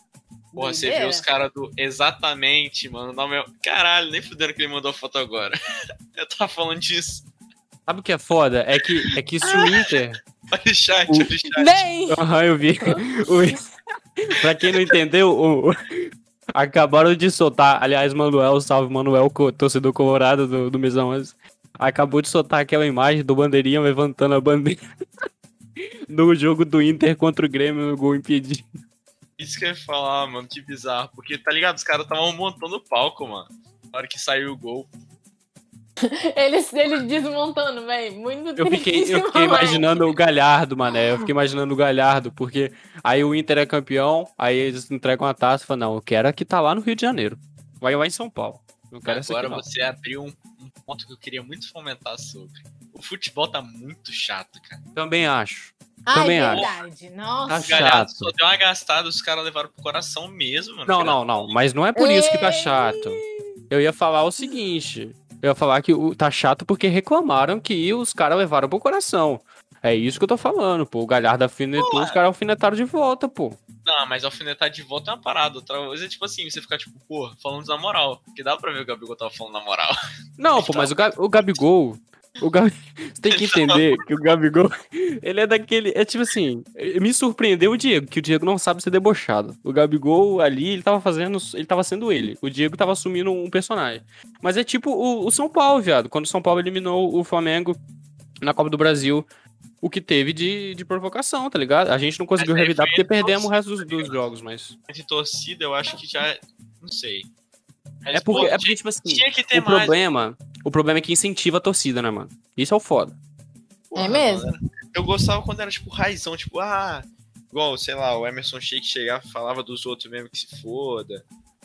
Porra, você viu os caras do. Exatamente, mano. Não, meu... Caralho, nem fudendo que ele mandou a foto agora. eu tava falando disso. Sabe o que é foda? É que, é que se o Inter. Olha o chat, O- olha o chat. Bem, Aham, eu vi. O- pra quem não entendeu, o- acabaram de soltar. Aliás, Manuel, salve Manuel, torcedor colorado do, do Mesão 11. Acabou de soltar aquela imagem do Bandeirinha levantando a bandeira no jogo do Inter contra o Grêmio no gol impedido. Isso que eu ia falar, mano, que bizarro. Porque, tá ligado? Os caras estavam montando o palco, mano. Na hora que saiu o gol. eles, eles desmontando, velho. Muito Eu fiquei, eu fiquei imaginando o Galhardo, mané. Eu fiquei imaginando o Galhardo, porque aí o Inter é campeão, aí eles entregam a taça e falam, não, eu quero a que tá lá no Rio de Janeiro. Vai lá em São Paulo. Agora aqui, não. você abriu um, um ponto que eu queria muito fomentar sobre. O futebol tá muito chato, cara. Também acho. Ai, Também acho. verdade. Nossa. Tá chato. só deu uma gastada, os caras levaram pro coração mesmo, mano. Não, não, não. Mas não é por isso que tá chato. Eu ia falar o seguinte. Eu ia falar que o- tá chato porque reclamaram que os caras levaram pro coração. É isso que eu tô falando, pô. O Galhardo alfinetou, os caras alfinetaram de volta, pô. Não, mas alfinetar de volta é uma parada. Outra coisa é tipo assim, você ficar tipo, pô, falando na moral. Que dá pra ver o Gabigol tava falando na moral. Não, pô, mas o, Ga- o Gabigol. O Gabi... Você tem que entender que o Gabigol. Ele é daquele. É tipo assim. Me surpreendeu o Diego, que o Diego não sabe ser debochado. O Gabigol ali, ele tava fazendo. Ele tava sendo ele. O Diego tava assumindo um personagem. Mas é tipo o, o São Paulo, viado. Quando o São Paulo eliminou o Flamengo na Copa do Brasil. O que teve de, de provocação, tá ligado? A gente não conseguiu revidar porque perdemos o resto dos, tá dos jogos, mas. Entre torcida, eu acho que já. Não sei. É porque, pô, é porque tipo assim. tinha que ter O mais. problema, o problema é que incentiva a torcida, né, mano? Isso é o foda. Porra, É mesmo? mano, Eu gostava quando era tipo raizão, tipo, ah, igual, sei lá, o Emerson Sheik chegava e falava dos outros mesmo que se foda.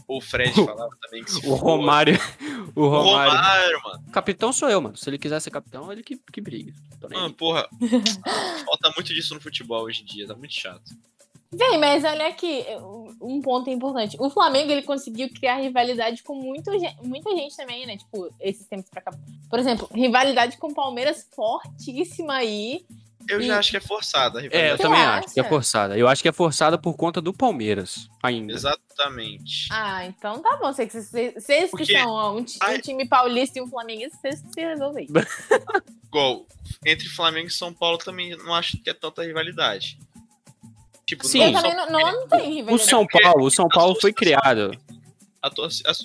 Ou o Fred falava também que se O foda. Romário. O O Romário. Romário, mano. Capitão sou eu, mano. Se ele quiser ser capitão, ele que, que briga. Mano, porra. falta muito disso no futebol hoje em dia, tá muito chato. Vem, mas olha aqui, um ponto importante. O Flamengo, ele conseguiu criar rivalidade com muito, muita gente também, né? Tipo, esses tempos pra cá. Por exemplo, rivalidade com o Palmeiras fortíssima aí. Eu E- já acho que é forçada a É, eu. Você também acha? acho que é forçada. Eu acho que é forçada por conta do Palmeiras, ainda. Exatamente. Ah, então tá bom. Vocês, vocês, que são um, um time paulista e um flamenguista, vocês que se resolvem. Igual, entre Flamengo e São Paulo também não acho que é tanta rivalidade. Tipo, Sim. Eu não não, não, tem rivalidade. O São Paulo, o São Paulo foi criado. a associação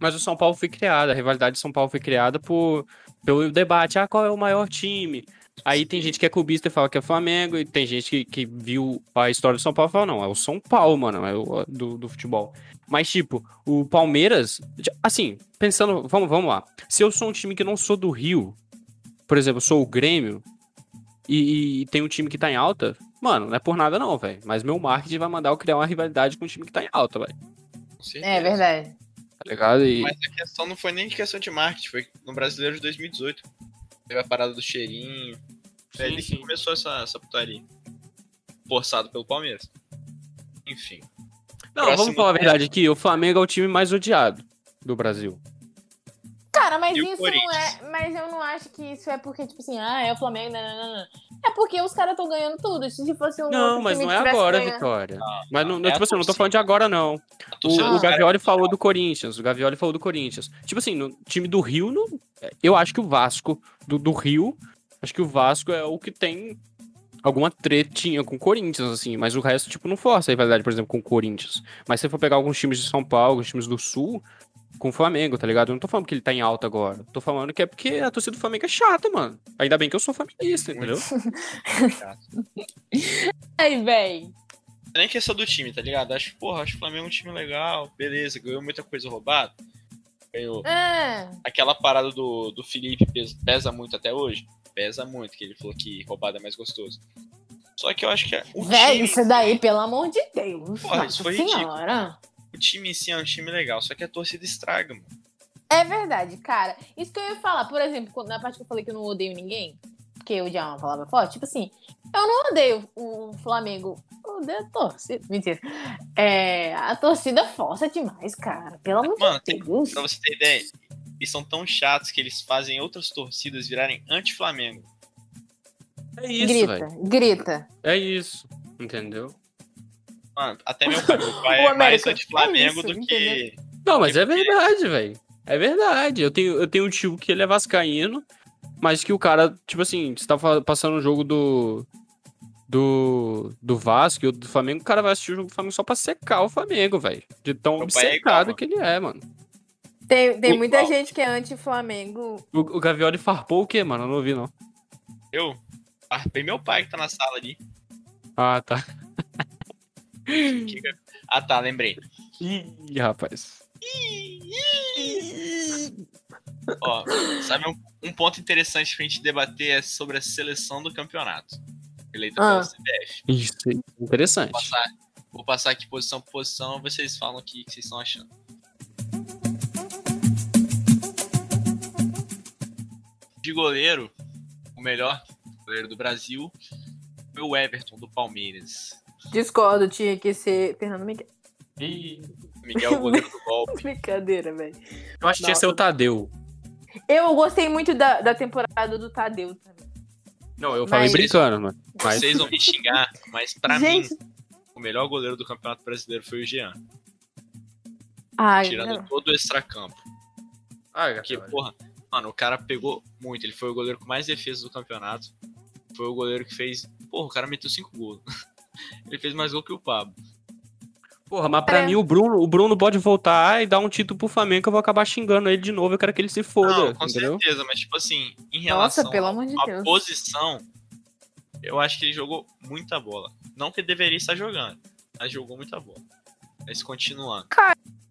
Mas o São Paulo foi criado. A rivalidade de São Paulo foi criada por, pelo debate. Ah, qual é o maior time? Aí tem gente que é clubista e fala que é Flamengo, e tem gente que, que viu a história do São Paulo e fala, não, é o São Paulo, mano, é o do, do futebol. Mas, tipo, o Palmeiras, assim, pensando, vamos, vamos lá. Se eu sou um time que não sou do Rio, por exemplo, eu sou o Grêmio, e, e tem um time que tá em alta, mano, não é por nada não, velho. Mas meu marketing vai mandar eu criar uma rivalidade com um time que tá em alta, velho. É verdade. Tá ligado? E, Mas a questão não foi nem de questão de marketing, foi no Brasileiro de 2018. Teve a parada do cheirinho. É ali que começou essa, essa putaria. Forçado pelo Palmeiras. Enfim. Não, Próximo vamos falar a verdade aqui. O Flamengo é o time mais odiado do Brasil. Cara, mas E isso não é. Mas eu não acho que isso é porque, tipo assim, ah, é o Flamengo, não, não, não, não. É porque os caras estão ganhando tudo. Se fosse um. Não, mas não é agora, ganhando- Vitória. Mas não, é tipo assim, eu não tô falando de agora, não. O, o Gavioli falou do Corinthians. O Gavioli falou do Corinthians. Tipo assim, no time do Rio, não, eu acho que o Vasco do, do Rio, acho que o Vasco é o que tem alguma tretinha com o Corinthians, assim. Mas o resto, tipo, não força a rivalidade, por exemplo, com o Corinthians. Mas se você for pegar alguns times de São Paulo, alguns times do Sul, com o Flamengo, tá ligado? Eu não tô falando que ele tá em alta agora. Tô falando que é porque a torcida do Flamengo é chata, mano. Ainda bem que eu sou flamenguista, entendeu? Aí, véi. É nem questão do time, tá ligado? Acho, porra, acho que o Flamengo é um time legal, beleza, ganhou muita coisa roubada. Ganhou. É. Aquela parada do, do Felipe pesa, pesa muito até hoje? Pesa muito, que ele falou que roubada é mais gostoso. Só que eu acho que é- o Véi, time, isso daí, pelo amor de Deus. Porra, isso foi ridículo. O time em si é um time legal, só que a torcida estraga, mano. É verdade, cara. Isso que eu ia falar, por exemplo, quando- na parte que eu falei que eu não odeio ninguém, porque odiar é uma palavra forte. Tipo assim, eu não odeio o Flamengo. Eu odeio a torcida. Mentira. É, a torcida força demais, cara. Pelo amor Mano, de tem, Deus. pra você ter ideia, eles são tão chatos que eles fazem outras torcidas virarem anti-Flamengo. É isso, grita, velho. grita. É isso. Entendeu? Mano, até meu pai, meu pai é mais anti-Flamengo é isso, do que. Não, mas é verdade, velho. É verdade. Eu tenho, eu tenho um tio que ele é vascaíno, mas que o cara, tipo assim, você tá passando um jogo do. Do, do Vasco e do Flamengo, o cara vai assistir o jogo do Flamengo só pra secar o Flamengo, velho. De tão Meu é obcecado mano. que ele é, mano. Tem, tem O- muita ó. gente que é anti-Flamengo. O, o Gavioli farpou o quê, mano? Eu não ouvi, não. Eu? Arpei meu pai que tá na sala ali. Ah, tá. Ah tá, lembrei. Ih, rapaz. Ó, sabe um, um ponto interessante pra gente debater é sobre a seleção do campeonato. Eleita Ah. pela CBF. Isso é interessante. Vou passar, vou passar aqui posição por posição, vocês falam o que, que vocês estão achando. De goleiro, o melhor goleiro do Brasil foi o Everton, do Palmeiras. Discordo, tinha que ser Fernando Miguel. Ih, Miguel, o goleiro do golpe. Brincadeira, velho. Eu acho que tinha que ser o Tadeu. Eu gostei muito da, da temporada do Tadeu também. Não, eu Mas- falei brincando, mano. Mas... Vocês vão me xingar, mas pra Gente. mim, o melhor goleiro do Campeonato Brasileiro foi o Jean. Ai, Tirando não. todo o extracampo. Ah, Porque, porra, mano, o cara pegou muito. Ele foi o goleiro com mais defesas do campeonato. Foi o goleiro que fez. Porra, o cara meteu 5 gols. ele fez mais gol que o Pablo. Porra, mas pra É. mim o Bruno, o Bruno pode voltar e dar um título pro Flamengo que eu vou acabar xingando ele de novo. Eu quero que ele se foda, Não, com entendeu? certeza, mas tipo assim, em relação Nossa, pelo amor de à Deus. posição, eu acho que ele jogou muita bola. Não que ele deveria estar jogando, mas jogou muita bola. Mas continuando.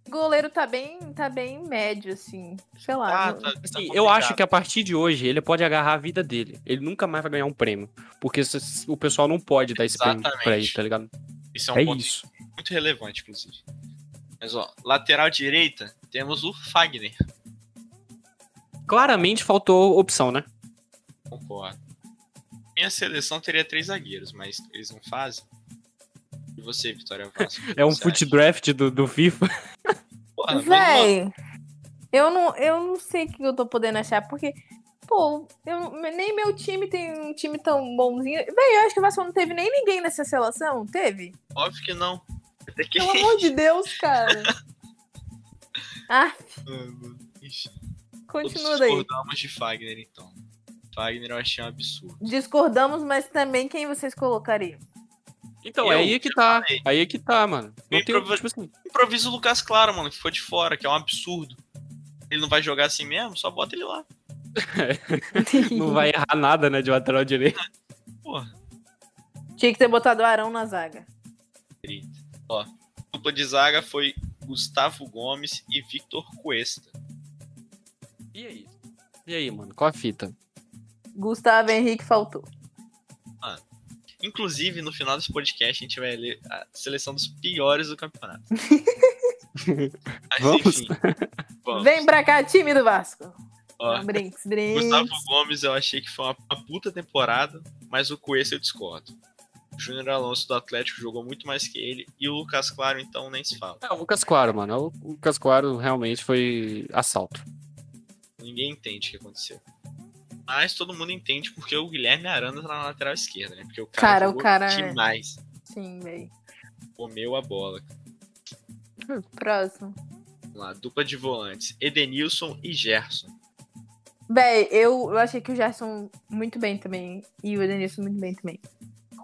O goleiro tá bem, tá bem médio, assim. Sei lá. Ah, tá, tá Assim, eu acho que a partir de hoje ele pode agarrar a vida dele. Ele nunca mais vai ganhar um prêmio. Porque o pessoal não pode dar esse prêmio pra ele, tá ligado? Isso é um É ponto isso. muito relevante, inclusive. Mas ó, lateral direita, temos o Fagner. Claramente faltou opção, né? Concordo. Minha seleção teria três zagueiros, mas eles não fazem. Você, Vitória Vasco? É um foot draft do, do FIFA. Porra, Véi, eu não, eu não sei o que eu tô podendo achar, porque, pô, eu, nem meu time tem um time tão bonzinho. Véi, eu acho que o Vasco não teve nem ninguém nessa seleção, teve? Óbvio que não. Que... Pelo amor de Deus, cara. Ah, continua daí. discordamos de Fagner, então. Fagner eu achei um absurdo. Discordamos, mas também quem vocês colocariam? Então, é aí que tá. falei. Aí é que tá, mano. Não tem, prova- tipo assim, Improvisa o Lucas Claro, mano, que ficou de fora, que é um absurdo. Ele não vai jogar assim mesmo? Só bota ele lá. não vai errar nada, né, de lateral direito. Porra. Tinha que ter botado o Arão na zaga. Ó, dupla de zaga foi Gustavo Gomes e Victor Cuesta. E aí? E aí, mano? Qual a fita? Gustavo Henrique faltou. Inclusive, no final desse podcast, a gente vai ler a seleção dos piores do campeonato. Mas, Vamos? enfim, vamos. Vem pra cá, time do Vasco. Ó, Brinks, brinks. Gustavo Gomes eu achei que foi uma, uma puta temporada, mas o Cuesta eu discordo. O Júnior Alonso do Atlético jogou muito mais que ele, e o Lucas Claro, então, nem se fala. É, o Lucas Claro, mano. O Lucas Claro realmente foi assalto. Ninguém entende o que aconteceu. Mas todo mundo entende porque o Guilherme Arana tá na lateral esquerda, né? Porque o cara, Cara, o cara é- demais. Sim, véi. Comeu a bola. Próximo. Vamos lá, dupla de volantes. Edenilson e Gerson. Véi, eu, eu achei que o Gerson muito bem também. E o Edenilson muito bem também.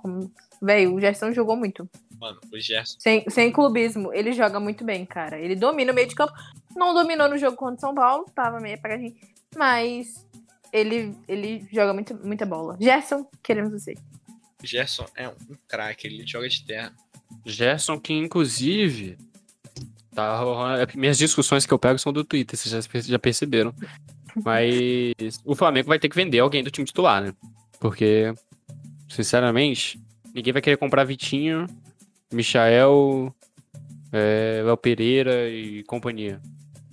Como- Véi, o Gerson jogou muito. Mano, o Gerson. Sem, sem clubismo. Ele joga muito bem, cara. Ele domina o meio de campo. Não dominou no jogo contra o São Paulo. Tava meio apagadinho. Mas ele, ele joga muito, muita bola. Gerson, queremos você. Gerson é um craque, ele joga de terra. Gerson, que inclusive. Tá, rolando- minhas discussões que eu pego são do Twitter, vocês já, já perceberam. Mas o Flamengo vai ter que vender alguém do time titular, né? Porque, sinceramente, ninguém vai querer comprar Vitinho, Michael, é, Léo Pereira e companhia.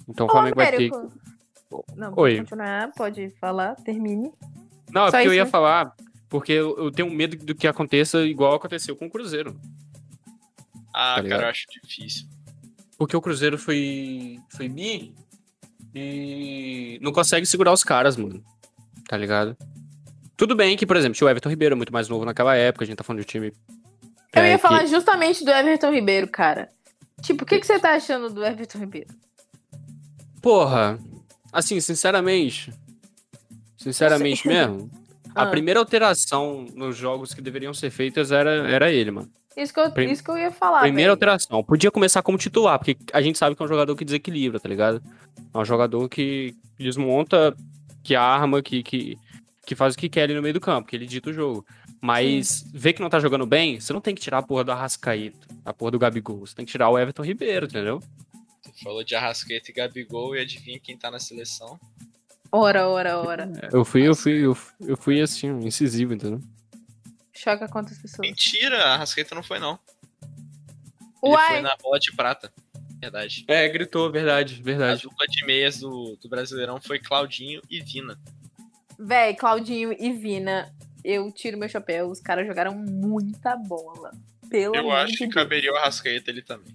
Então o Flamengo vai ter. Américo. Não, Oi. pode continuar, pode falar, termine. Não, é Só porque eu isso, ia né? falar, porque eu, eu tenho medo do que aconteça igual aconteceu com o Cruzeiro. Ah, Tá ligado? cara, eu acho difícil. Porque o Cruzeiro foi, foi bi e não consegue segurar os caras, mano. Tá ligado? Tudo bem que, por exemplo, tinha o Everton Ribeiro muito mais novo naquela época, a gente tá falando de um time. Eu é, ia que- falar justamente do Everton Ribeiro, cara. Tipo, o que, que você tá achando do Everton Ribeiro? Porra, assim, sinceramente. Sinceramente mesmo. A Ah. primeira alteração nos jogos que deveriam ser feitas era, era ele, mano. Isso que eu, Prim- isso que eu ia falar. Primeira velho. alteração. Podia começar como titular, porque a gente sabe que é um jogador que desequilibra, tá ligado? É um jogador que desmonta, que arma, que, que, que faz o que quer ali no meio do campo, que ele dita o jogo. Mas vê que não tá jogando bem, você não tem que tirar a porra do Arrascaíta, a porra do Gabigol. Você tem que tirar o Everton Ribeiro, entendeu? Falou de Arrascaeta e Gabigol e adivinha quem tá na seleção? Ora, ora, ora. Eu fui, eu fui, eu fui, eu fui assim, incisivo, entendeu? Choca quantas pessoas. Mentira, a Arrascaeta não foi, não. Ele foi Uai, na bola de prata. Verdade. É, gritou, verdade, A verdade. dupla de meias do, do Brasileirão foi Claudinho e Vina. véi, Claudinho e Vina, eu tiro meu chapéu. Os caras jogaram muita bola. Pelo Eu acho que Deus. caberia o Arrascaeta ele também.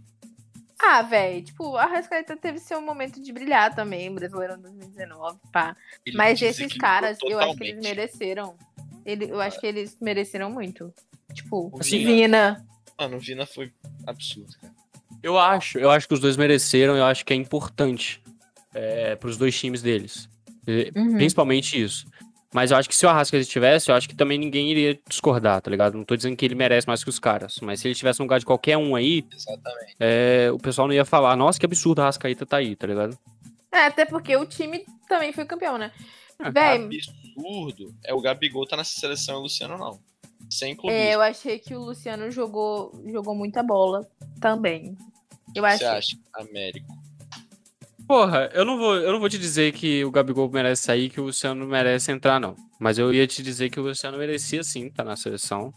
Ah, véi, tipo, a Rascaeta teve seu momento de brilhar também, Brasileirão 2019, pá. Ele Mas esses caras, eu acho que eles mereceram. Ele, eu acho que eles mereceram muito. Tipo, O Assim, Vina. Vina. Mano, o Vina foi absurdo, cara. Eu acho, eu acho que os dois mereceram, eu acho que é importante é, pros dois times deles. Uhum. Principalmente isso. Mas eu acho que se o Arrascaeta estivesse, eu acho que também ninguém iria discordar, tá ligado? Não tô dizendo que ele merece mais que os caras. Mas se ele tivesse no lugar de qualquer um aí, é, o pessoal não ia falar, nossa, que absurdo o Arrascaeta tá aí, tá ligado? É, até porque o time também foi campeão, né? É, Véi, Absurdo é o Gabigol tá nessa seleção e o Luciano não. Sem clube. é, eu achei que o Luciano jogou, jogou muita bola também. Eu Você acho. acha? Américo. Porra, eu não, vou, eu não vou te dizer que o Gabigol merece sair, que o Luciano merece entrar, não. Mas eu ia te dizer que o Luciano merecia sim estar na seleção.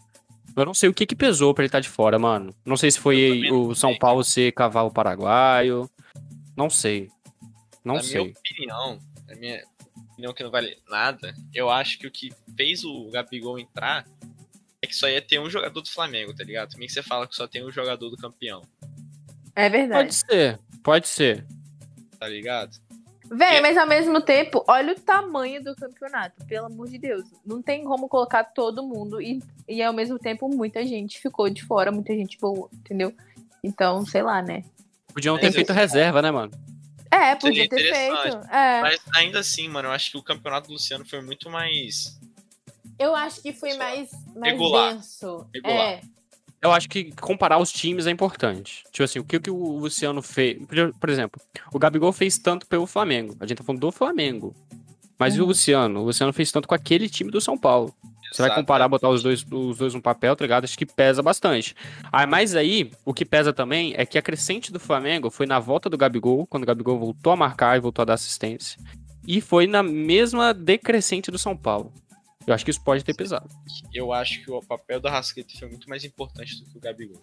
Eu não sei o que que pesou pra ele estar de fora, mano. Não sei se foi o São sei, Paulo ser cavalo paraguaio. Não sei. Não na sei. minha opinião, na minha opinião que não vale nada, eu acho que o que fez o Gabigol entrar é que só ia ter um jogador do Flamengo, tá ligado? Também que você fala que só tem um jogador do campeão, É verdade. Pode ser, pode ser. Tá ligado? Véi, É. mas ao mesmo tempo, olha o tamanho do campeonato, pelo amor de Deus. Não tem como colocar todo mundo e, e ao mesmo tempo muita gente ficou de fora, muita gente boa, entendeu? Então, sei lá, né? Podiam ter Mas feito eu- reserva, né, mano? É, podia ter feito. É. Mas ainda assim, mano, eu acho que o campeonato do Luciano foi muito mais. Eu acho que foi mais, mais regular. denso. Regular. É. Eu acho que comparar os times é importante. Tipo assim, o que, que o Luciano fez. Por exemplo, o Gabigol fez tanto pelo Flamengo. A gente tá falando do Flamengo. Mas e o Uhum. Luciano? O Luciano fez tanto com aquele time do São Paulo. Você vai comparar, botar os dois, os dois no papel, tá ligado? Acho que pesa bastante. Ah, mas aí, o que pesa também é que a crescente do Flamengo foi na volta do Gabigol, quando o Gabigol voltou a marcar e voltou a dar assistência. E foi na mesma decrescente do São Paulo. Eu acho que isso pode ter pesado. Eu acho que o papel do Arrascaeta foi muito mais importante do que o Gabigol.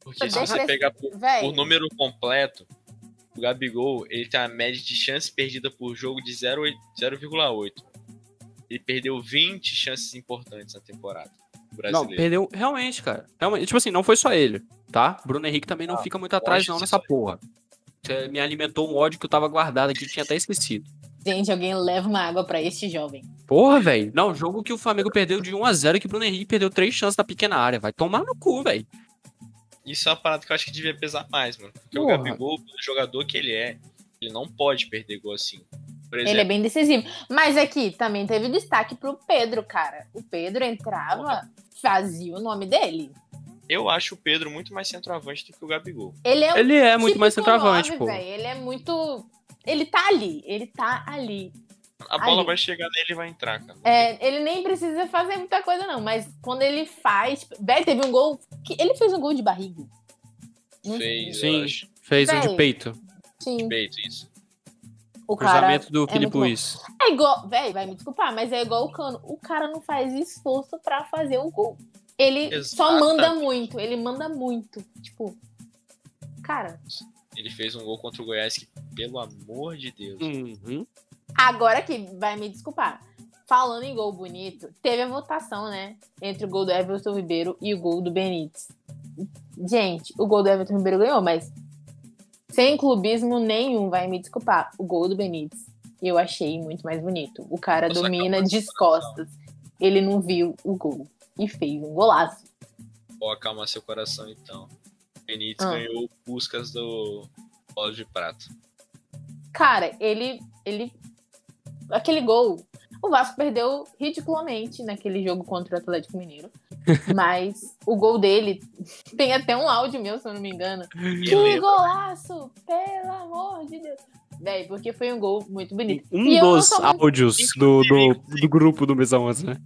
Porque se você pegar por, por número completo, o Gabigol ele tem a média de chance perdida por jogo de 0,8 0,8. Ele perdeu 20 chances importantes na temporada. do Não, Brasileiro. perdeu. Realmente, cara. Realmente, tipo assim, não foi só ele, tá? Bruno Henrique também não Ah, fica muito atrás, não, nessa porra. Você me alimentou um ódio que eu tava guardado aqui, eu tinha até esquecido. Gente, alguém leva uma água pra este jovem. Porra, velho. Não, jogo que o Flamengo perdeu de 1 a 0 e que o Bruno Henrique perdeu três chances na pequena área. Vai tomar no cu, velho. Isso é uma parada que eu acho que devia pesar mais, mano. Porque Porra. o Gabigol, pelo jogador que ele é, ele não pode perder gol assim. Ele é bem decisivo. Mas aqui também teve destaque pro Pedro, cara. O Pedro entrava, fazia o nome dele. eu acho o Pedro muito mais centroavante do que o Gabigol. Ele é um Ele é muito típico mais centroavante, pô. véi. Ele é muito. Ele tá ali, ele tá ali. A bola Ali. vai chegar nele e vai entrar, cara. É, ele nem precisa fazer muita coisa, não. Mas quando ele faz. Véi, teve um gol. Que ele fez um gol de barriga. Fez, Sim. Fez um Véi. de peito. Sim. Feito isso. O cara. Cruzamento do é Felipe. Luiz. É igual. Véi, vai me desculpar, mas é igual o Cano. O cara não faz esforço pra fazer o gol. Ele só Exatamente. manda muito. Ele manda muito. Tipo. Cara, Ele fez um gol contra o Goiás que, pelo amor de Deus. Uhum. agora que vai me desculpar. falando em gol bonito, teve a votação, né? Entre o gol do Everton Ribeiro e o gol do Benítez. Gente, o gol do Everton Ribeiro ganhou, mas sem clubismo nenhum, vai me desculpar. O gol do Benítez eu achei muito mais bonito. O cara Nossa, domina acalma de seu coração. costas. Ele não viu o gol e fez um golaço. Pô, acalma seu coração então. Benítez Ah. ganhou o Puskas do Bola de Prata. Cara, ele, ele. Aquele gol. O Vasco perdeu ridiculamente naquele jogo contra o Atlético Mineiro. Mas o gol dele tem até um áudio meu, se eu não me engano. Que lembra, golaço! Pelo amor de Deus! Véi, porque foi um gol muito bonito. Um E eu não dos muito- áudios do, do, do grupo do Mesa 11, né?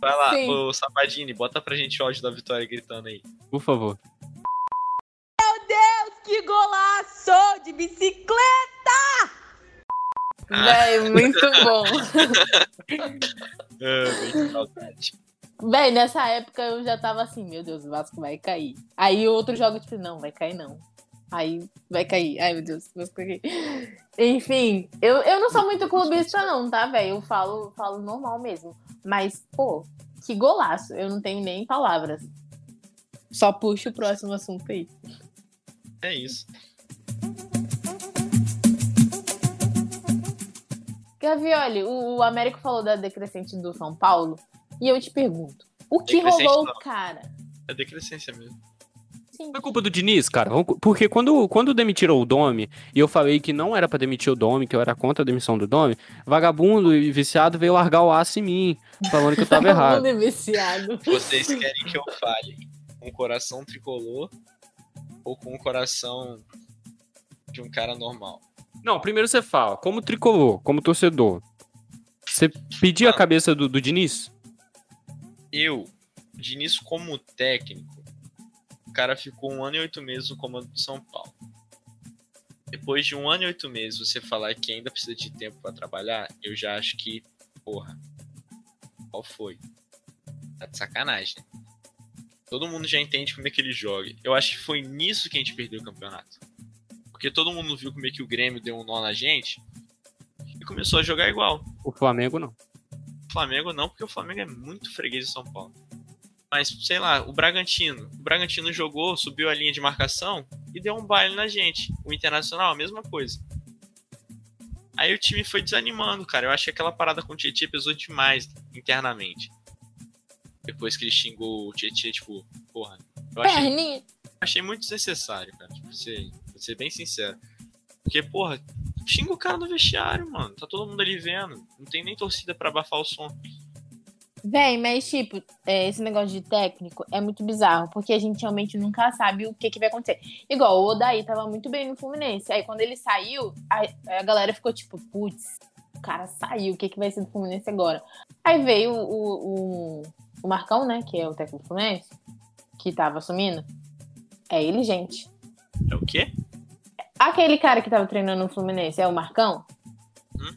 vai lá, Sim. ô Sabadini, bota pra gente o áudio da vitória gritando aí. Por favor. Que golaço de bicicleta! Véi, muito bom. Ah, saudade. Véi, nessa época eu já tava assim, meu Deus, o Vasco vai cair. Aí outro jogo, tipo, não, vai cair não. Aí vai cair. Ai, meu Deus, o Vasco vai cair. Enfim, eu, eu não sou muito clubista, não, tá, velho? Eu falo, falo normal mesmo. Mas, pô, que golaço. Eu não tenho nem palavras. Só puxa o próximo assunto aí. É isso. Gavioli, o, o Américo falou da decrescente do São Paulo. E eu te pergunto, o que rolou, não. cara? É decrescência mesmo. Sim. Foi culpa do Diniz, cara. Porque quando, quando demitiram o Domi, e eu falei que não era pra demitir o Domi, que eu era contra a demissão do Domi, vagabundo e viciado veio largar o aço em mim, falando que eu tava errado. mundo é viciado. Vocês querem que eu fale o coração tricolor ou com o coração de um cara normal? Não, primeiro você fala, como tricolor, como torcedor. Você pedia a cabeça do, do Diniz? Eu, Diniz como técnico, o cara ficou um ano e oito meses no comando do São Paulo. Depois de um ano e oito meses, você falar que ainda precisa de tempo pra trabalhar, eu já acho que, porra, qual foi? Tá de sacanagem. né? Todo mundo já entende como é que ele joga. Eu acho que foi nisso que a gente perdeu o campeonato. Porque todo mundo viu como é que o Grêmio deu um nó na gente e começou a jogar igual. O Flamengo não. Flamengo não, porque o Flamengo é muito freguês de São Paulo. Mas, sei lá, o Bragantino. O Bragantino jogou, subiu a linha de marcação e deu um baile na gente. O Internacional, a mesma coisa. Aí o time foi desanimando, cara. Eu acho que aquela parada com o Tietchan pesou demais internamente. Depois que ele xingou o Tietchan, tipo, porra. Eu achei, Perninha. achei muito desnecessário, cara. Tipo, ser, ser bem sincero. Porque, porra, xinga o cara no vestiário, mano. Tá todo mundo ali vendo. Não tem nem torcida pra abafar o som. Véi, mas tipo, é, esse negócio de técnico é muito bizarro, porque a gente realmente nunca sabe o que, que vai acontecer. Igual, o Odaí tava muito bem no Fluminense. Aí quando ele saiu, a, a galera ficou tipo, putz, o cara saiu, o que, que vai ser do Fluminense agora? Aí veio o, o, o Marcão, né, que é o técnico do Fluminense, que tava assumindo. É ele, gente. É o quê? Aquele cara que tava treinando no Fluminense é o Marcão? Hum.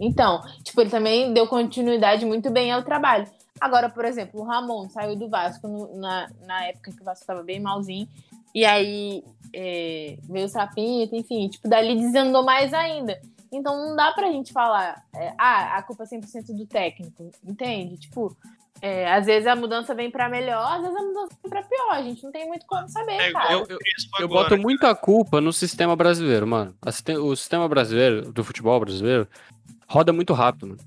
Então, tipo, ele também deu continuidade muito bem ao trabalho. Agora, por exemplo, o Ramon saiu do Vasco no- na, na época que o Vasco tava bem malzinho. E aí é, veio o Sapinto, enfim, tipo, dali desandou mais ainda. Então não dá pra gente falar, é, ah, a culpa é 100% do técnico, entende? Tipo, é, às vezes a mudança vem pra melhor, às vezes a mudança vem pra pior. A gente não tem muito como saber, É, cara. Eu, eu, eu agora, boto muita culpa no sistema brasileiro, mano. O sistema brasileiro, do futebol brasileiro, roda muito rápido, mano.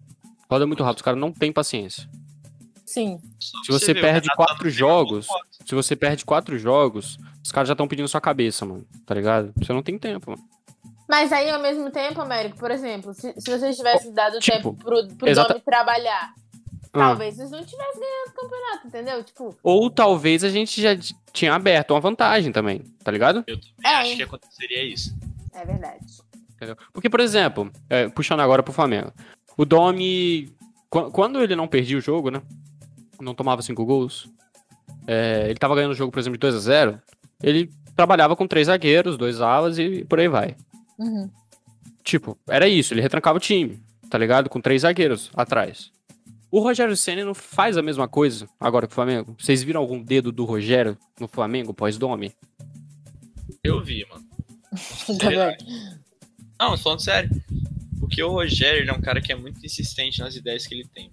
Roda muito rápido, os caras não têm paciência. Sim. Se você o perde Renato quatro jogos, se você perde quatro jogos, os caras já estão pedindo sua cabeça, mano. Tá ligado? Você não tem tempo, mano. Mas aí, ao mesmo tempo, Américo, por exemplo, se, se vocês tivessem dado Tipo, tempo pro, pro exata- Domi Ah. talvez vocês não tivessem ganhado o campeonato, entendeu? Tipo, Ou talvez a gente já tinha aberto uma vantagem também, tá ligado? Eu também É. acho que aconteceria isso. é verdade. Entendeu? Porque, por exemplo, é, puxando agora pro Flamengo, o Domi, qu- quando ele não perdia o jogo, né? Não tomava cinco gols, é, ele tava ganhando o jogo, por exemplo, de 2 a 0 ele trabalhava com três zagueiros, dois alas e por aí vai. Uhum. Tipo, era isso, ele retrancava o time, tá ligado? Com três zagueiros atrás. O Rogério Senna não faz a mesma coisa agora com o Flamengo? Vocês viram algum dedo do Rogério no Flamengo pós-Domi? Eu vi, mano. Tá vendo? Não, falando sério. Porque o Rogério ele é um cara que é muito insistente nas ideias que ele tem.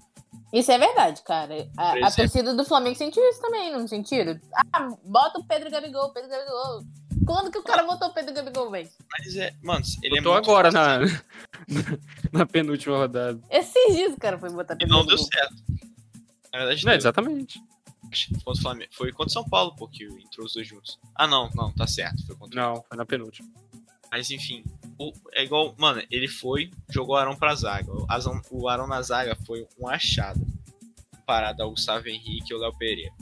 Isso é verdade, cara. A, a torcida do Flamengo sentiu isso também, não sentiram? Ah, bota o Pedro Gabigol, Pedro Gabigol. Quando que o cara botou o Pedro Gabigol, velho? Mas é, mano, ele Eu tô é muito agora na, na penúltima rodada. Esses dias o cara foi botar E Pedro não deu certo. Na verdade, Não, deu. exatamente. Contra o Flamengo. Foi contra o São Paulo, pô, que entrou os dois juntos. Ah, não, não, tá certo. Foi contra Não, foi na penúltima. Mas enfim, o- é igual. Mano, ele foi, jogou o Arão pra zaga. O, Azão- o Arão na zaga foi um achado. Comparado ao Gustavo Henrique e ao Léo Pereira.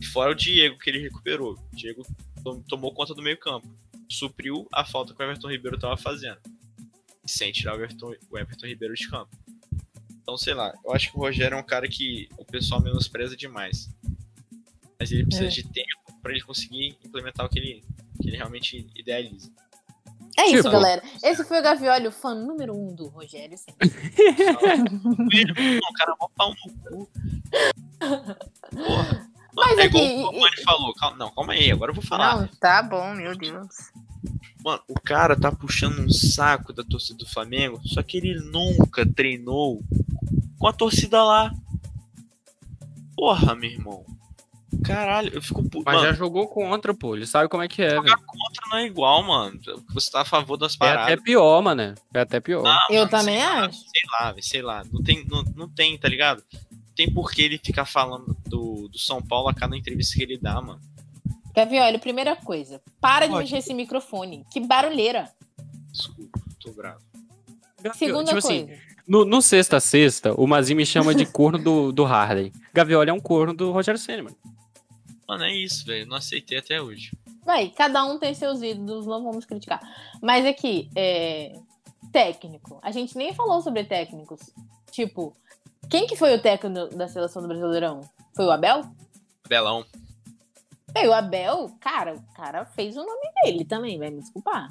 E fora o Diego que ele recuperou. O Diego tomou conta do meio-campo. Supriu a falta que o Everton Ribeiro tava fazendo. Sem tirar o Everton, o Everton Ribeiro de campo. Então, sei lá, eu acho que o Rogério é um cara que o pessoal menospreza demais. Mas ele precisa É. de tempo pra ele conseguir implementar o que ele, que ele realmente idealiza. É isso, Tipo- galera. Esse foi o Gavioli, o fã número um do Rogério. Não, cara, mó pau no cu. Porra. Mas é igual o Mani falou. Calma, não, calma aí, agora eu vou falar. Não, tá bom, meu Deus. Mano, o cara tá puxando um saco da torcida do Flamengo, só que ele nunca treinou com a torcida lá. Porra, meu irmão. Caralho, eu fico puto. Mas Mano, já jogou contra, pô. Ele sabe como é que é, velho. contra não é igual, mano. Você tá a favor das É paradas. até pior, mano. É até pior. Ah, Eu mano, também sei lá, acho. Sei lá, sei lá. Não tem, não, não tem, tá ligado? Não tem por que ele ficar falando do, do São Paulo a cada entrevista que ele dá, mano. Gavioli, primeira coisa. Para de Pode. mexer esse microfone. Que barulheira. Desculpa, tô bravo. Segunda tipo assim, coisa. no, no sexta sexta, o Mazinho me chama de corno do, do Harden. Gavioli é um corno do Rogério Senna, mano. Mano, é isso, velho. Não aceitei até hoje. Vai, cada um tem seus ídolos, não vamos criticar. Mas aqui, é... técnico. A gente nem falou sobre técnicos. Tipo, quem que foi o técnico da seleção do Brasileirão? Foi o Abel? Belão. Ei, o Abel, cara, o cara fez o nome dele também, vai me desculpar.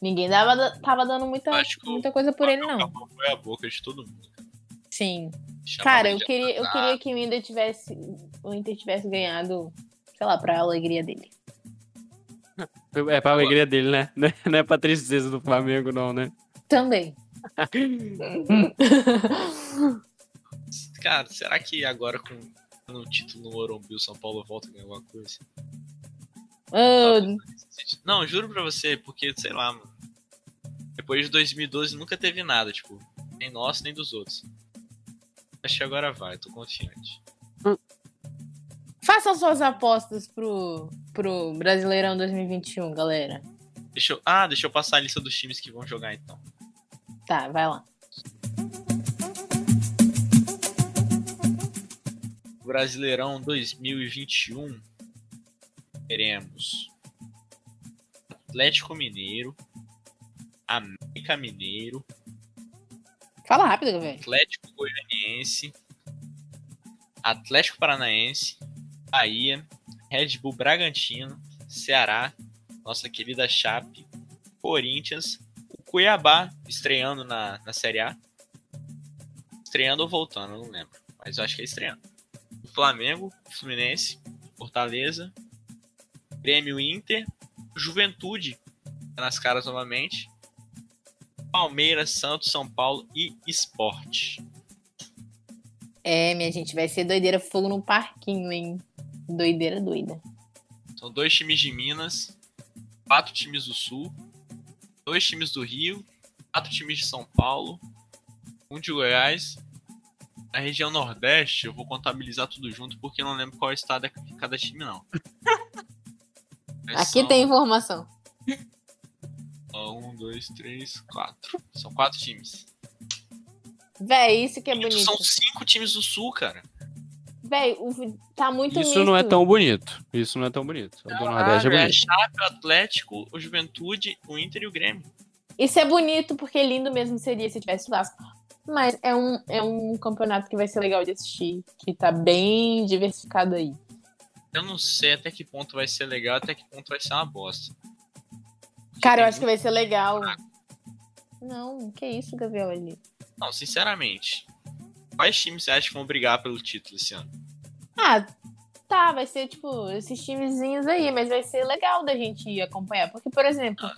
Ninguém dava, tava dando muita, muita coisa por ele, não. Foi a boca de todo mundo. Sim. Chamava Cara, eu queria, eu queria que o Inter tivesse. O Inter tivesse ganhado, sei lá, pra alegria dele. É pra alegria dele, né? Não é- Não é pra tristeza do Flamengo, não, né? Também. Cara, será que agora com no título no Morumbi o São Paulo volta a ganhar alguma coisa? Ah, Não, juro pra você, porque, sei lá, mano. Depois de 2012 nunca teve nada, tipo, nem nosso, nem dos outros. Acho que agora vai, tô confiante. façam suas apostas pro, pro Brasileirão 2021, galera. Deixa eu, ah, deixa eu passar a lista dos times que vão jogar então. Tá, vai lá. Brasileirão 2021 teremos Atlético Mineiro, América Mineiro, Fala rápido, velho. Atlético Goianiense, Atlético Paranaense, Bahia, Red Bull Bragantino, Ceará, nossa querida Chape, Corinthians, Cuiabá estreando na, na Série A. Estreando ou voltando, não lembro. Mas eu acho que é estreando. O Flamengo, Fluminense, Fortaleza, Grêmio Inter, Juventude tá nas caras novamente. Palmeiras, Santos, São Paulo e Esporte. É, minha gente, vai ser doideira fogo no parquinho, hein? Doideira doida. São dois times de Minas, quatro times do Sul, dois times do Rio, quatro times de São Paulo, um de Goiás. A região Nordeste, eu vou contabilizar tudo junto porque eu não lembro qual estado é cada time, não. Aqui são, tem informação. Um, dois, três, quatro. São quatro times. Véi, isso que é bonito. São cinco times do Sul, cara. Véi, o- tá muito Isso não é tão bonito. Isso não é tão bonito. O do Nordeste é Caralho, é bonito. Chape, o Atlético, o Juventude, o Inter e o Grêmio. Isso é bonito, porque lindo mesmo seria se tivesse Vasco. Mas é um, é um campeonato que vai ser legal de assistir, que tá bem diversificado aí. Eu não sei até que ponto vai ser legal, até que ponto vai ser uma bosta. Cara, eu acho que vai ser legal. Não, que isso, Gavioli. Não, sinceramente. Quais times você acha que vão brigar pelo título esse ano? Ah, tá, vai ser tipo esses timezinhos aí, mas vai ser legal da gente acompanhar. Porque, por exemplo,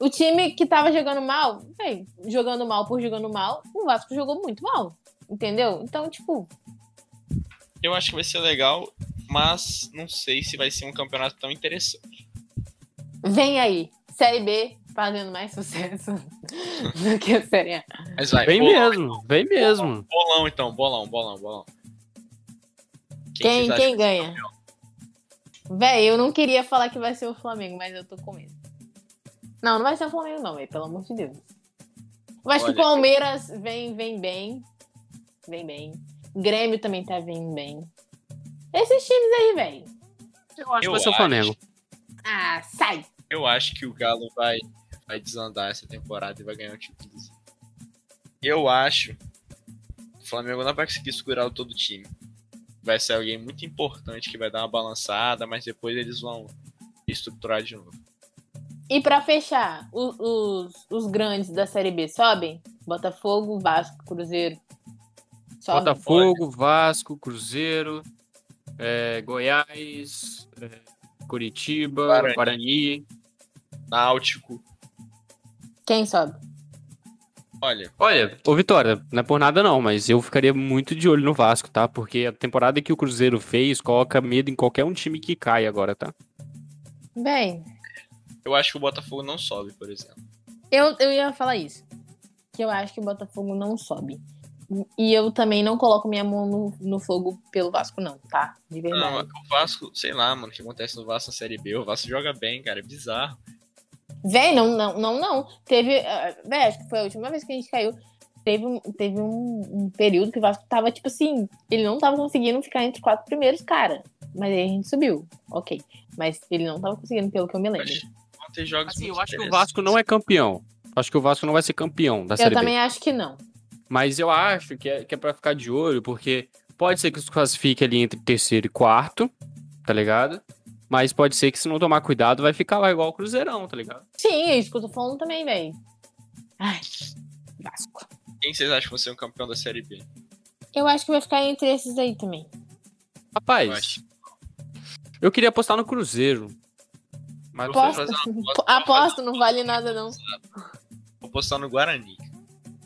O time que tava jogando mal, véi, jogando mal por jogando mal, o Vasco jogou muito mal. Entendeu? Então, tipo, Eu acho que vai ser legal, mas não sei se vai ser um campeonato tão interessante. vem aí. Série B fazendo mais sucesso do que a Série A. Mas vai, Vem bolão, mesmo, vem mesmo. bolão então, bolão, bolão, bolão. Quem, quem que- ganha? Véi, eu não queria falar que vai ser o Flamengo, mas eu tô com medo. Não, não vai ser o Flamengo, não, véi, pelo amor de Deus. Eu acho que o Palmeiras vem, vem bem. Vem bem. Grêmio também tá vindo bem. Esses times aí, véi. Eu acho que Eu vai ser o. Flamengo. Ah, sai! Eu acho que o Galo vai, vai desandar essa temporada e vai ganhar o título. Eu acho que o Flamengo não vai conseguir segurar todo o time. Vai ser alguém muito importante que vai dar uma balançada, mas depois eles vão estruturar de novo. E pra fechar, o- os, os grandes da Série B sobem? Botafogo, Vasco, Cruzeiro. Sobe? Botafogo, Vasco, Cruzeiro, é, Goiás, é, Curitiba, Guarani. Guarani. Náutico, Quem sobe? olha, Olha, ô Vitória, não é por nada não, mas eu ficaria muito de olho no Vasco, tá? Porque a temporada que o Cruzeiro fez coloca medo em qualquer um time que cai agora, tá? Bem, eu acho que o Botafogo não sobe, por exemplo. eu, eu ia falar isso. Que eu acho que o Botafogo não sobe. E eu também não coloco minha mão no, no fogo pelo Vasco, não, tá? De Não, verdade. o Vasco, sei lá, mano, o que acontece no Vasco na Série B, o Vasco joga bem, cara, é bizarro. Véi, não, não, não, não. Teve. ah, Véi, acho que foi a última vez que a gente caiu. Teve, um, teve um, um período que o Vasco tava, tipo assim, ele não tava conseguindo ficar entre os quatro primeiros, cara. Mas aí a gente subiu. Ok. Mas ele não tava conseguindo, pelo que eu me lembro. Mas jogos Assim, eu acho que o. Vasco não é campeão. Acho que o Vasco não vai ser campeão da Eu Série também B. acho que não. Mas eu acho que é, que é pra ficar de olho, porque pode ser que se classifique ali entre terceiro e quarto, tá ligado? Mas pode ser que se não tomar cuidado vai ficar lá igual o Cruzeirão, tá ligado? Sim, é isso que eu tô falando também, véi. Ai, Vasco. Quem vocês acham que vai ser um campeão da Série B? Eu acho que vai ficar entre esses aí também. Eu Rapaz, acho. eu queria apostar no Cruzeiro. Mas Eu Aposta. aposta- Aposto, não vale nada, não. Vou postar no Guarani.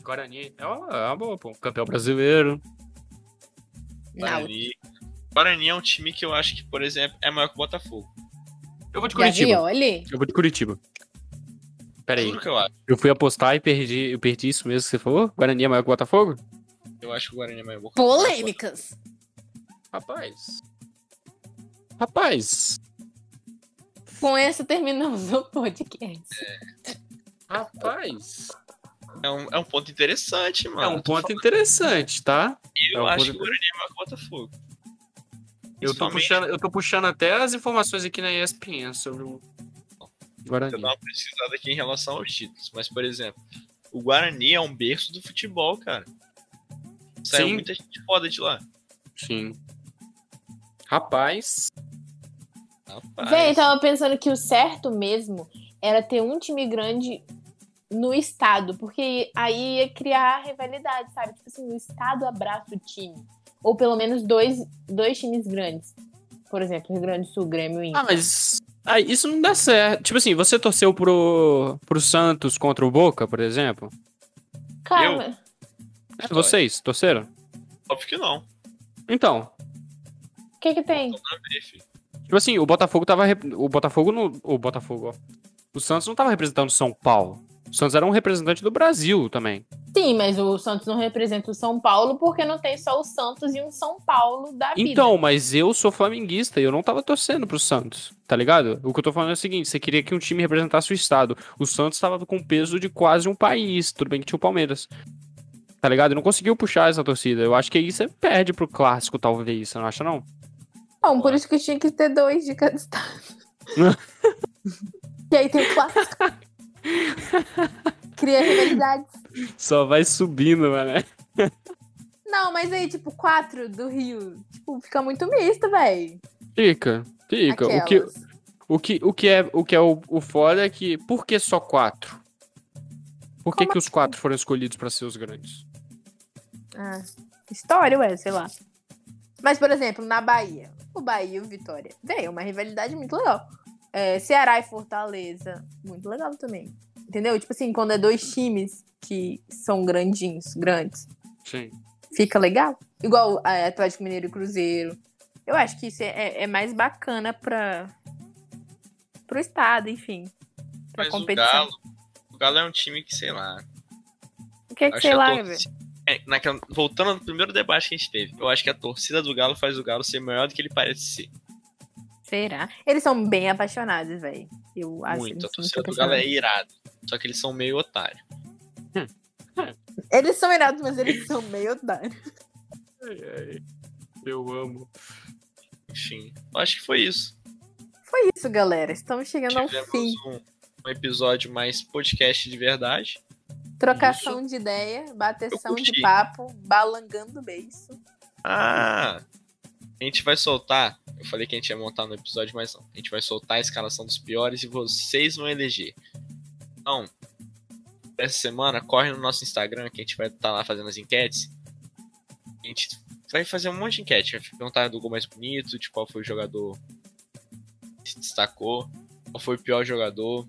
Guarani é uma, é uma boa, pô. Campeão brasileiro. Não. Guarani. Guarani é um time que eu acho que, por exemplo, é maior que o Botafogo. Eu vou de Curitiba. Gavioli? Eu vou de Curitiba. Pera aí. Juro que eu acho. Eu fui apostar e perdi, eu perdi isso mesmo que você falou? Guarani é maior que o Botafogo? Eu acho que o Guarani é maior que o Polêmicas. Rapaz. Rapaz. Com essa terminamos o podcast. Rapaz. É um, é um ponto interessante, mano. É um ponto interessante, tá? Eu é um acho ponto que o Guarani é maior que o Botafogo. Eu tô, puxando, eu tô puxando até as informações aqui na ESPN sobre o Guarani. Eu dar uma precisada aqui em relação aos títulos. Mas, por exemplo, o Guarani é um berço do futebol, cara. Saiu Sim. muita gente foda de lá. Sim. Rapaz. Rapaz. Véi, eu tava pensando que o certo mesmo era ter um time grande no estado, porque aí ia criar rivalidade, sabe? Tipo assim, o estado abraça o time. Ou pelo menos dois, dois times grandes. Por exemplo, Rio Grande do Sul, Grêmio e Inter. Ah, mas. Ah, isso não dá certo. Tipo assim, você torceu pro, pro Santos contra o Boca, por exemplo? Cara, É, vocês torceram? Óbvio que não. Então, o que que tem? Não filho. tipo assim, o Botafogo tava. rep- O Botafogo no. O Botafogo, ó. O Santos não tava representando São Paulo. O Santos era um representante do Brasil também. Sim, mas o Santos não representa o São Paulo porque não tem só o Santos e um São Paulo da vida. Então, mas eu sou flamenguista e eu não tava torcendo pro Santos, tá ligado? O que eu tô falando é o seguinte: você queria que um time representasse o estado. O Santos tava com peso de quase um país. Tudo bem que tinha o Palmeiras. Tá ligado? E não conseguiu puxar essa torcida. Eu acho que aí você perde pro clássico, talvez. Você não acha, não? Bom, por isso que tinha que ter dois de cada estado. e aí tem o clássico. Cria rivalidades. Só vai subindo, mano. Não, mas aí, tipo, quatro do Rio. Tipo, fica muito misto, véi. Fica, fica. O que, o que, o que é, o, que é o, o foda é que. Por que só quatro? Por que, Como que os quatro foram escolhidos pra ser os grandes? Ah, história, ué, sei lá. Mas, por exemplo, na Bahia. O Bahia e o Vitória. Véi, é uma rivalidade muito legal. É, Ceará e Fortaleza. Muito legal também. Entendeu? Tipo assim, quando é dois times que são grandinhos, grandes, Sim. fica legal. Igual a Atlético Mineiro e Cruzeiro. Eu acho que isso é, é mais bacana para pro estado, enfim. Pra Mas competição. o Galo. O Galo é um time que, sei lá. O que é que sei lá, torcida- velho? É, naquela- voltando ao primeiro debate que a gente teve, eu acho que a torcida do Galo faz o Galo ser maior do que ele parece ser. Será? Eles são bem apaixonados, velho. Eu acho Muito. A torcida muito do Galo é irada. Só que eles são meio otário. Eles são irados, mas eles são meio otários. Eu amo. Enfim, acho que foi isso. Foi isso, galera. Estamos chegando ao Tivemos fim. um, um episódio mais podcast de verdade. Trocação de ideia, bateção de papo, balangando o beiço. Ah! A gente vai soltar. Eu falei que a gente ia montar no episódio, mas não. A gente vai soltar a escalação dos piores e vocês vão eleger. Então, essa semana, corre no nosso Instagram que a gente vai estar lá fazendo as enquetes. A gente vai fazer um monte de enquete. Vai perguntar do gol mais bonito, de qual foi o jogador que se destacou, qual foi o pior jogador.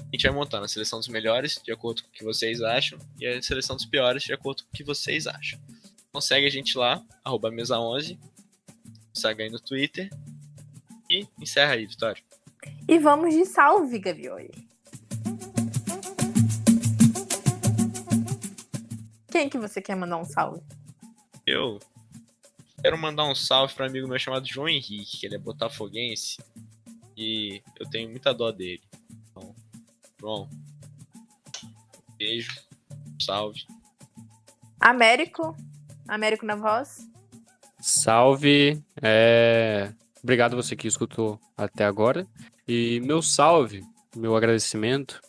A gente vai montando a seleção dos melhores, de acordo com o que vocês acham, e a seleção dos piores, de acordo com o que vocês acham. Então segue a gente lá, arroba mesa11. Segue aí no Twitter. E encerra aí, Vitória. E vamos de salve, Gavioli. Quem que você quer mandar um salve? Eu quero mandar um salve para um amigo meu chamado João Henrique, que ele é botafoguense. E eu tenho muita dó dele. Então, João, beijo, salve. Américo? Américo na voz? Salve. É... Obrigado você que escutou até agora. E meu salve, meu agradecimento.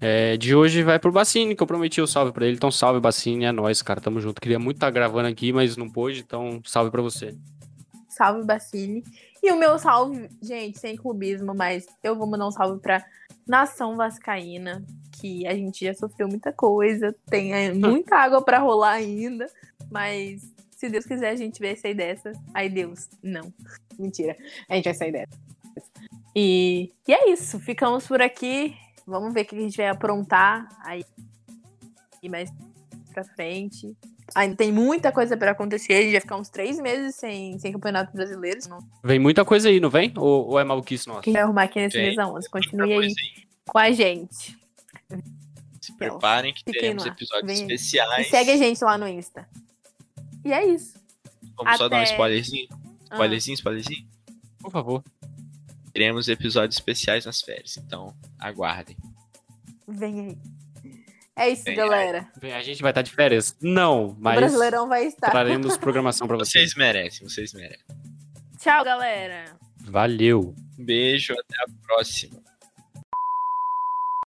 é, de hoje vai pro Bacine, que eu prometi o salve pra ele. Então, salve, Bacine, é nóis, cara. Tamo junto. Queria muito estar gravando aqui, mas não pôde, então salve pra você. Salve, Bacine. E o meu salve, gente, sem clubismo, mas eu vou mandar um salve pra Nação Vascaína, que a gente já sofreu muita coisa, tem é, muita água pra rolar ainda, mas se Deus quiser a gente vai sair dessa. Ai, Deus, não. Mentira. A gente vai sair dessa. E, e é isso, ficamos por aqui. Vamos ver o que a gente vai aprontar aí e mais pra frente. Ainda tem muita coisa pra acontecer. A gente vai ficar uns três meses sem, sem campeonato brasileiro. Não Vem muita coisa aí, não vem? Ou, ou é maluquice nossa? quem vai arrumar aqui nesse mesa 11. Continue aí coisa com a gente. Se preparem que Fiquem teremos lá. episódios Vem. especiais. E segue a gente lá no Insta. E é isso. Vamos só dar um Até- spoilerzinho? Ah, Spoilerzinho, spoilerzinho? Por favor. Teremos episódios especiais nas férias, então aguardem. vem aí. É isso, aí. galera. Vem, a gente vai estar de férias? Não, O mas Brasileirão vai estar. traremos programação pra vocês. Vocês merecem, vocês merecem. Tchau, galera. Valeu. Um beijo, até a próxima.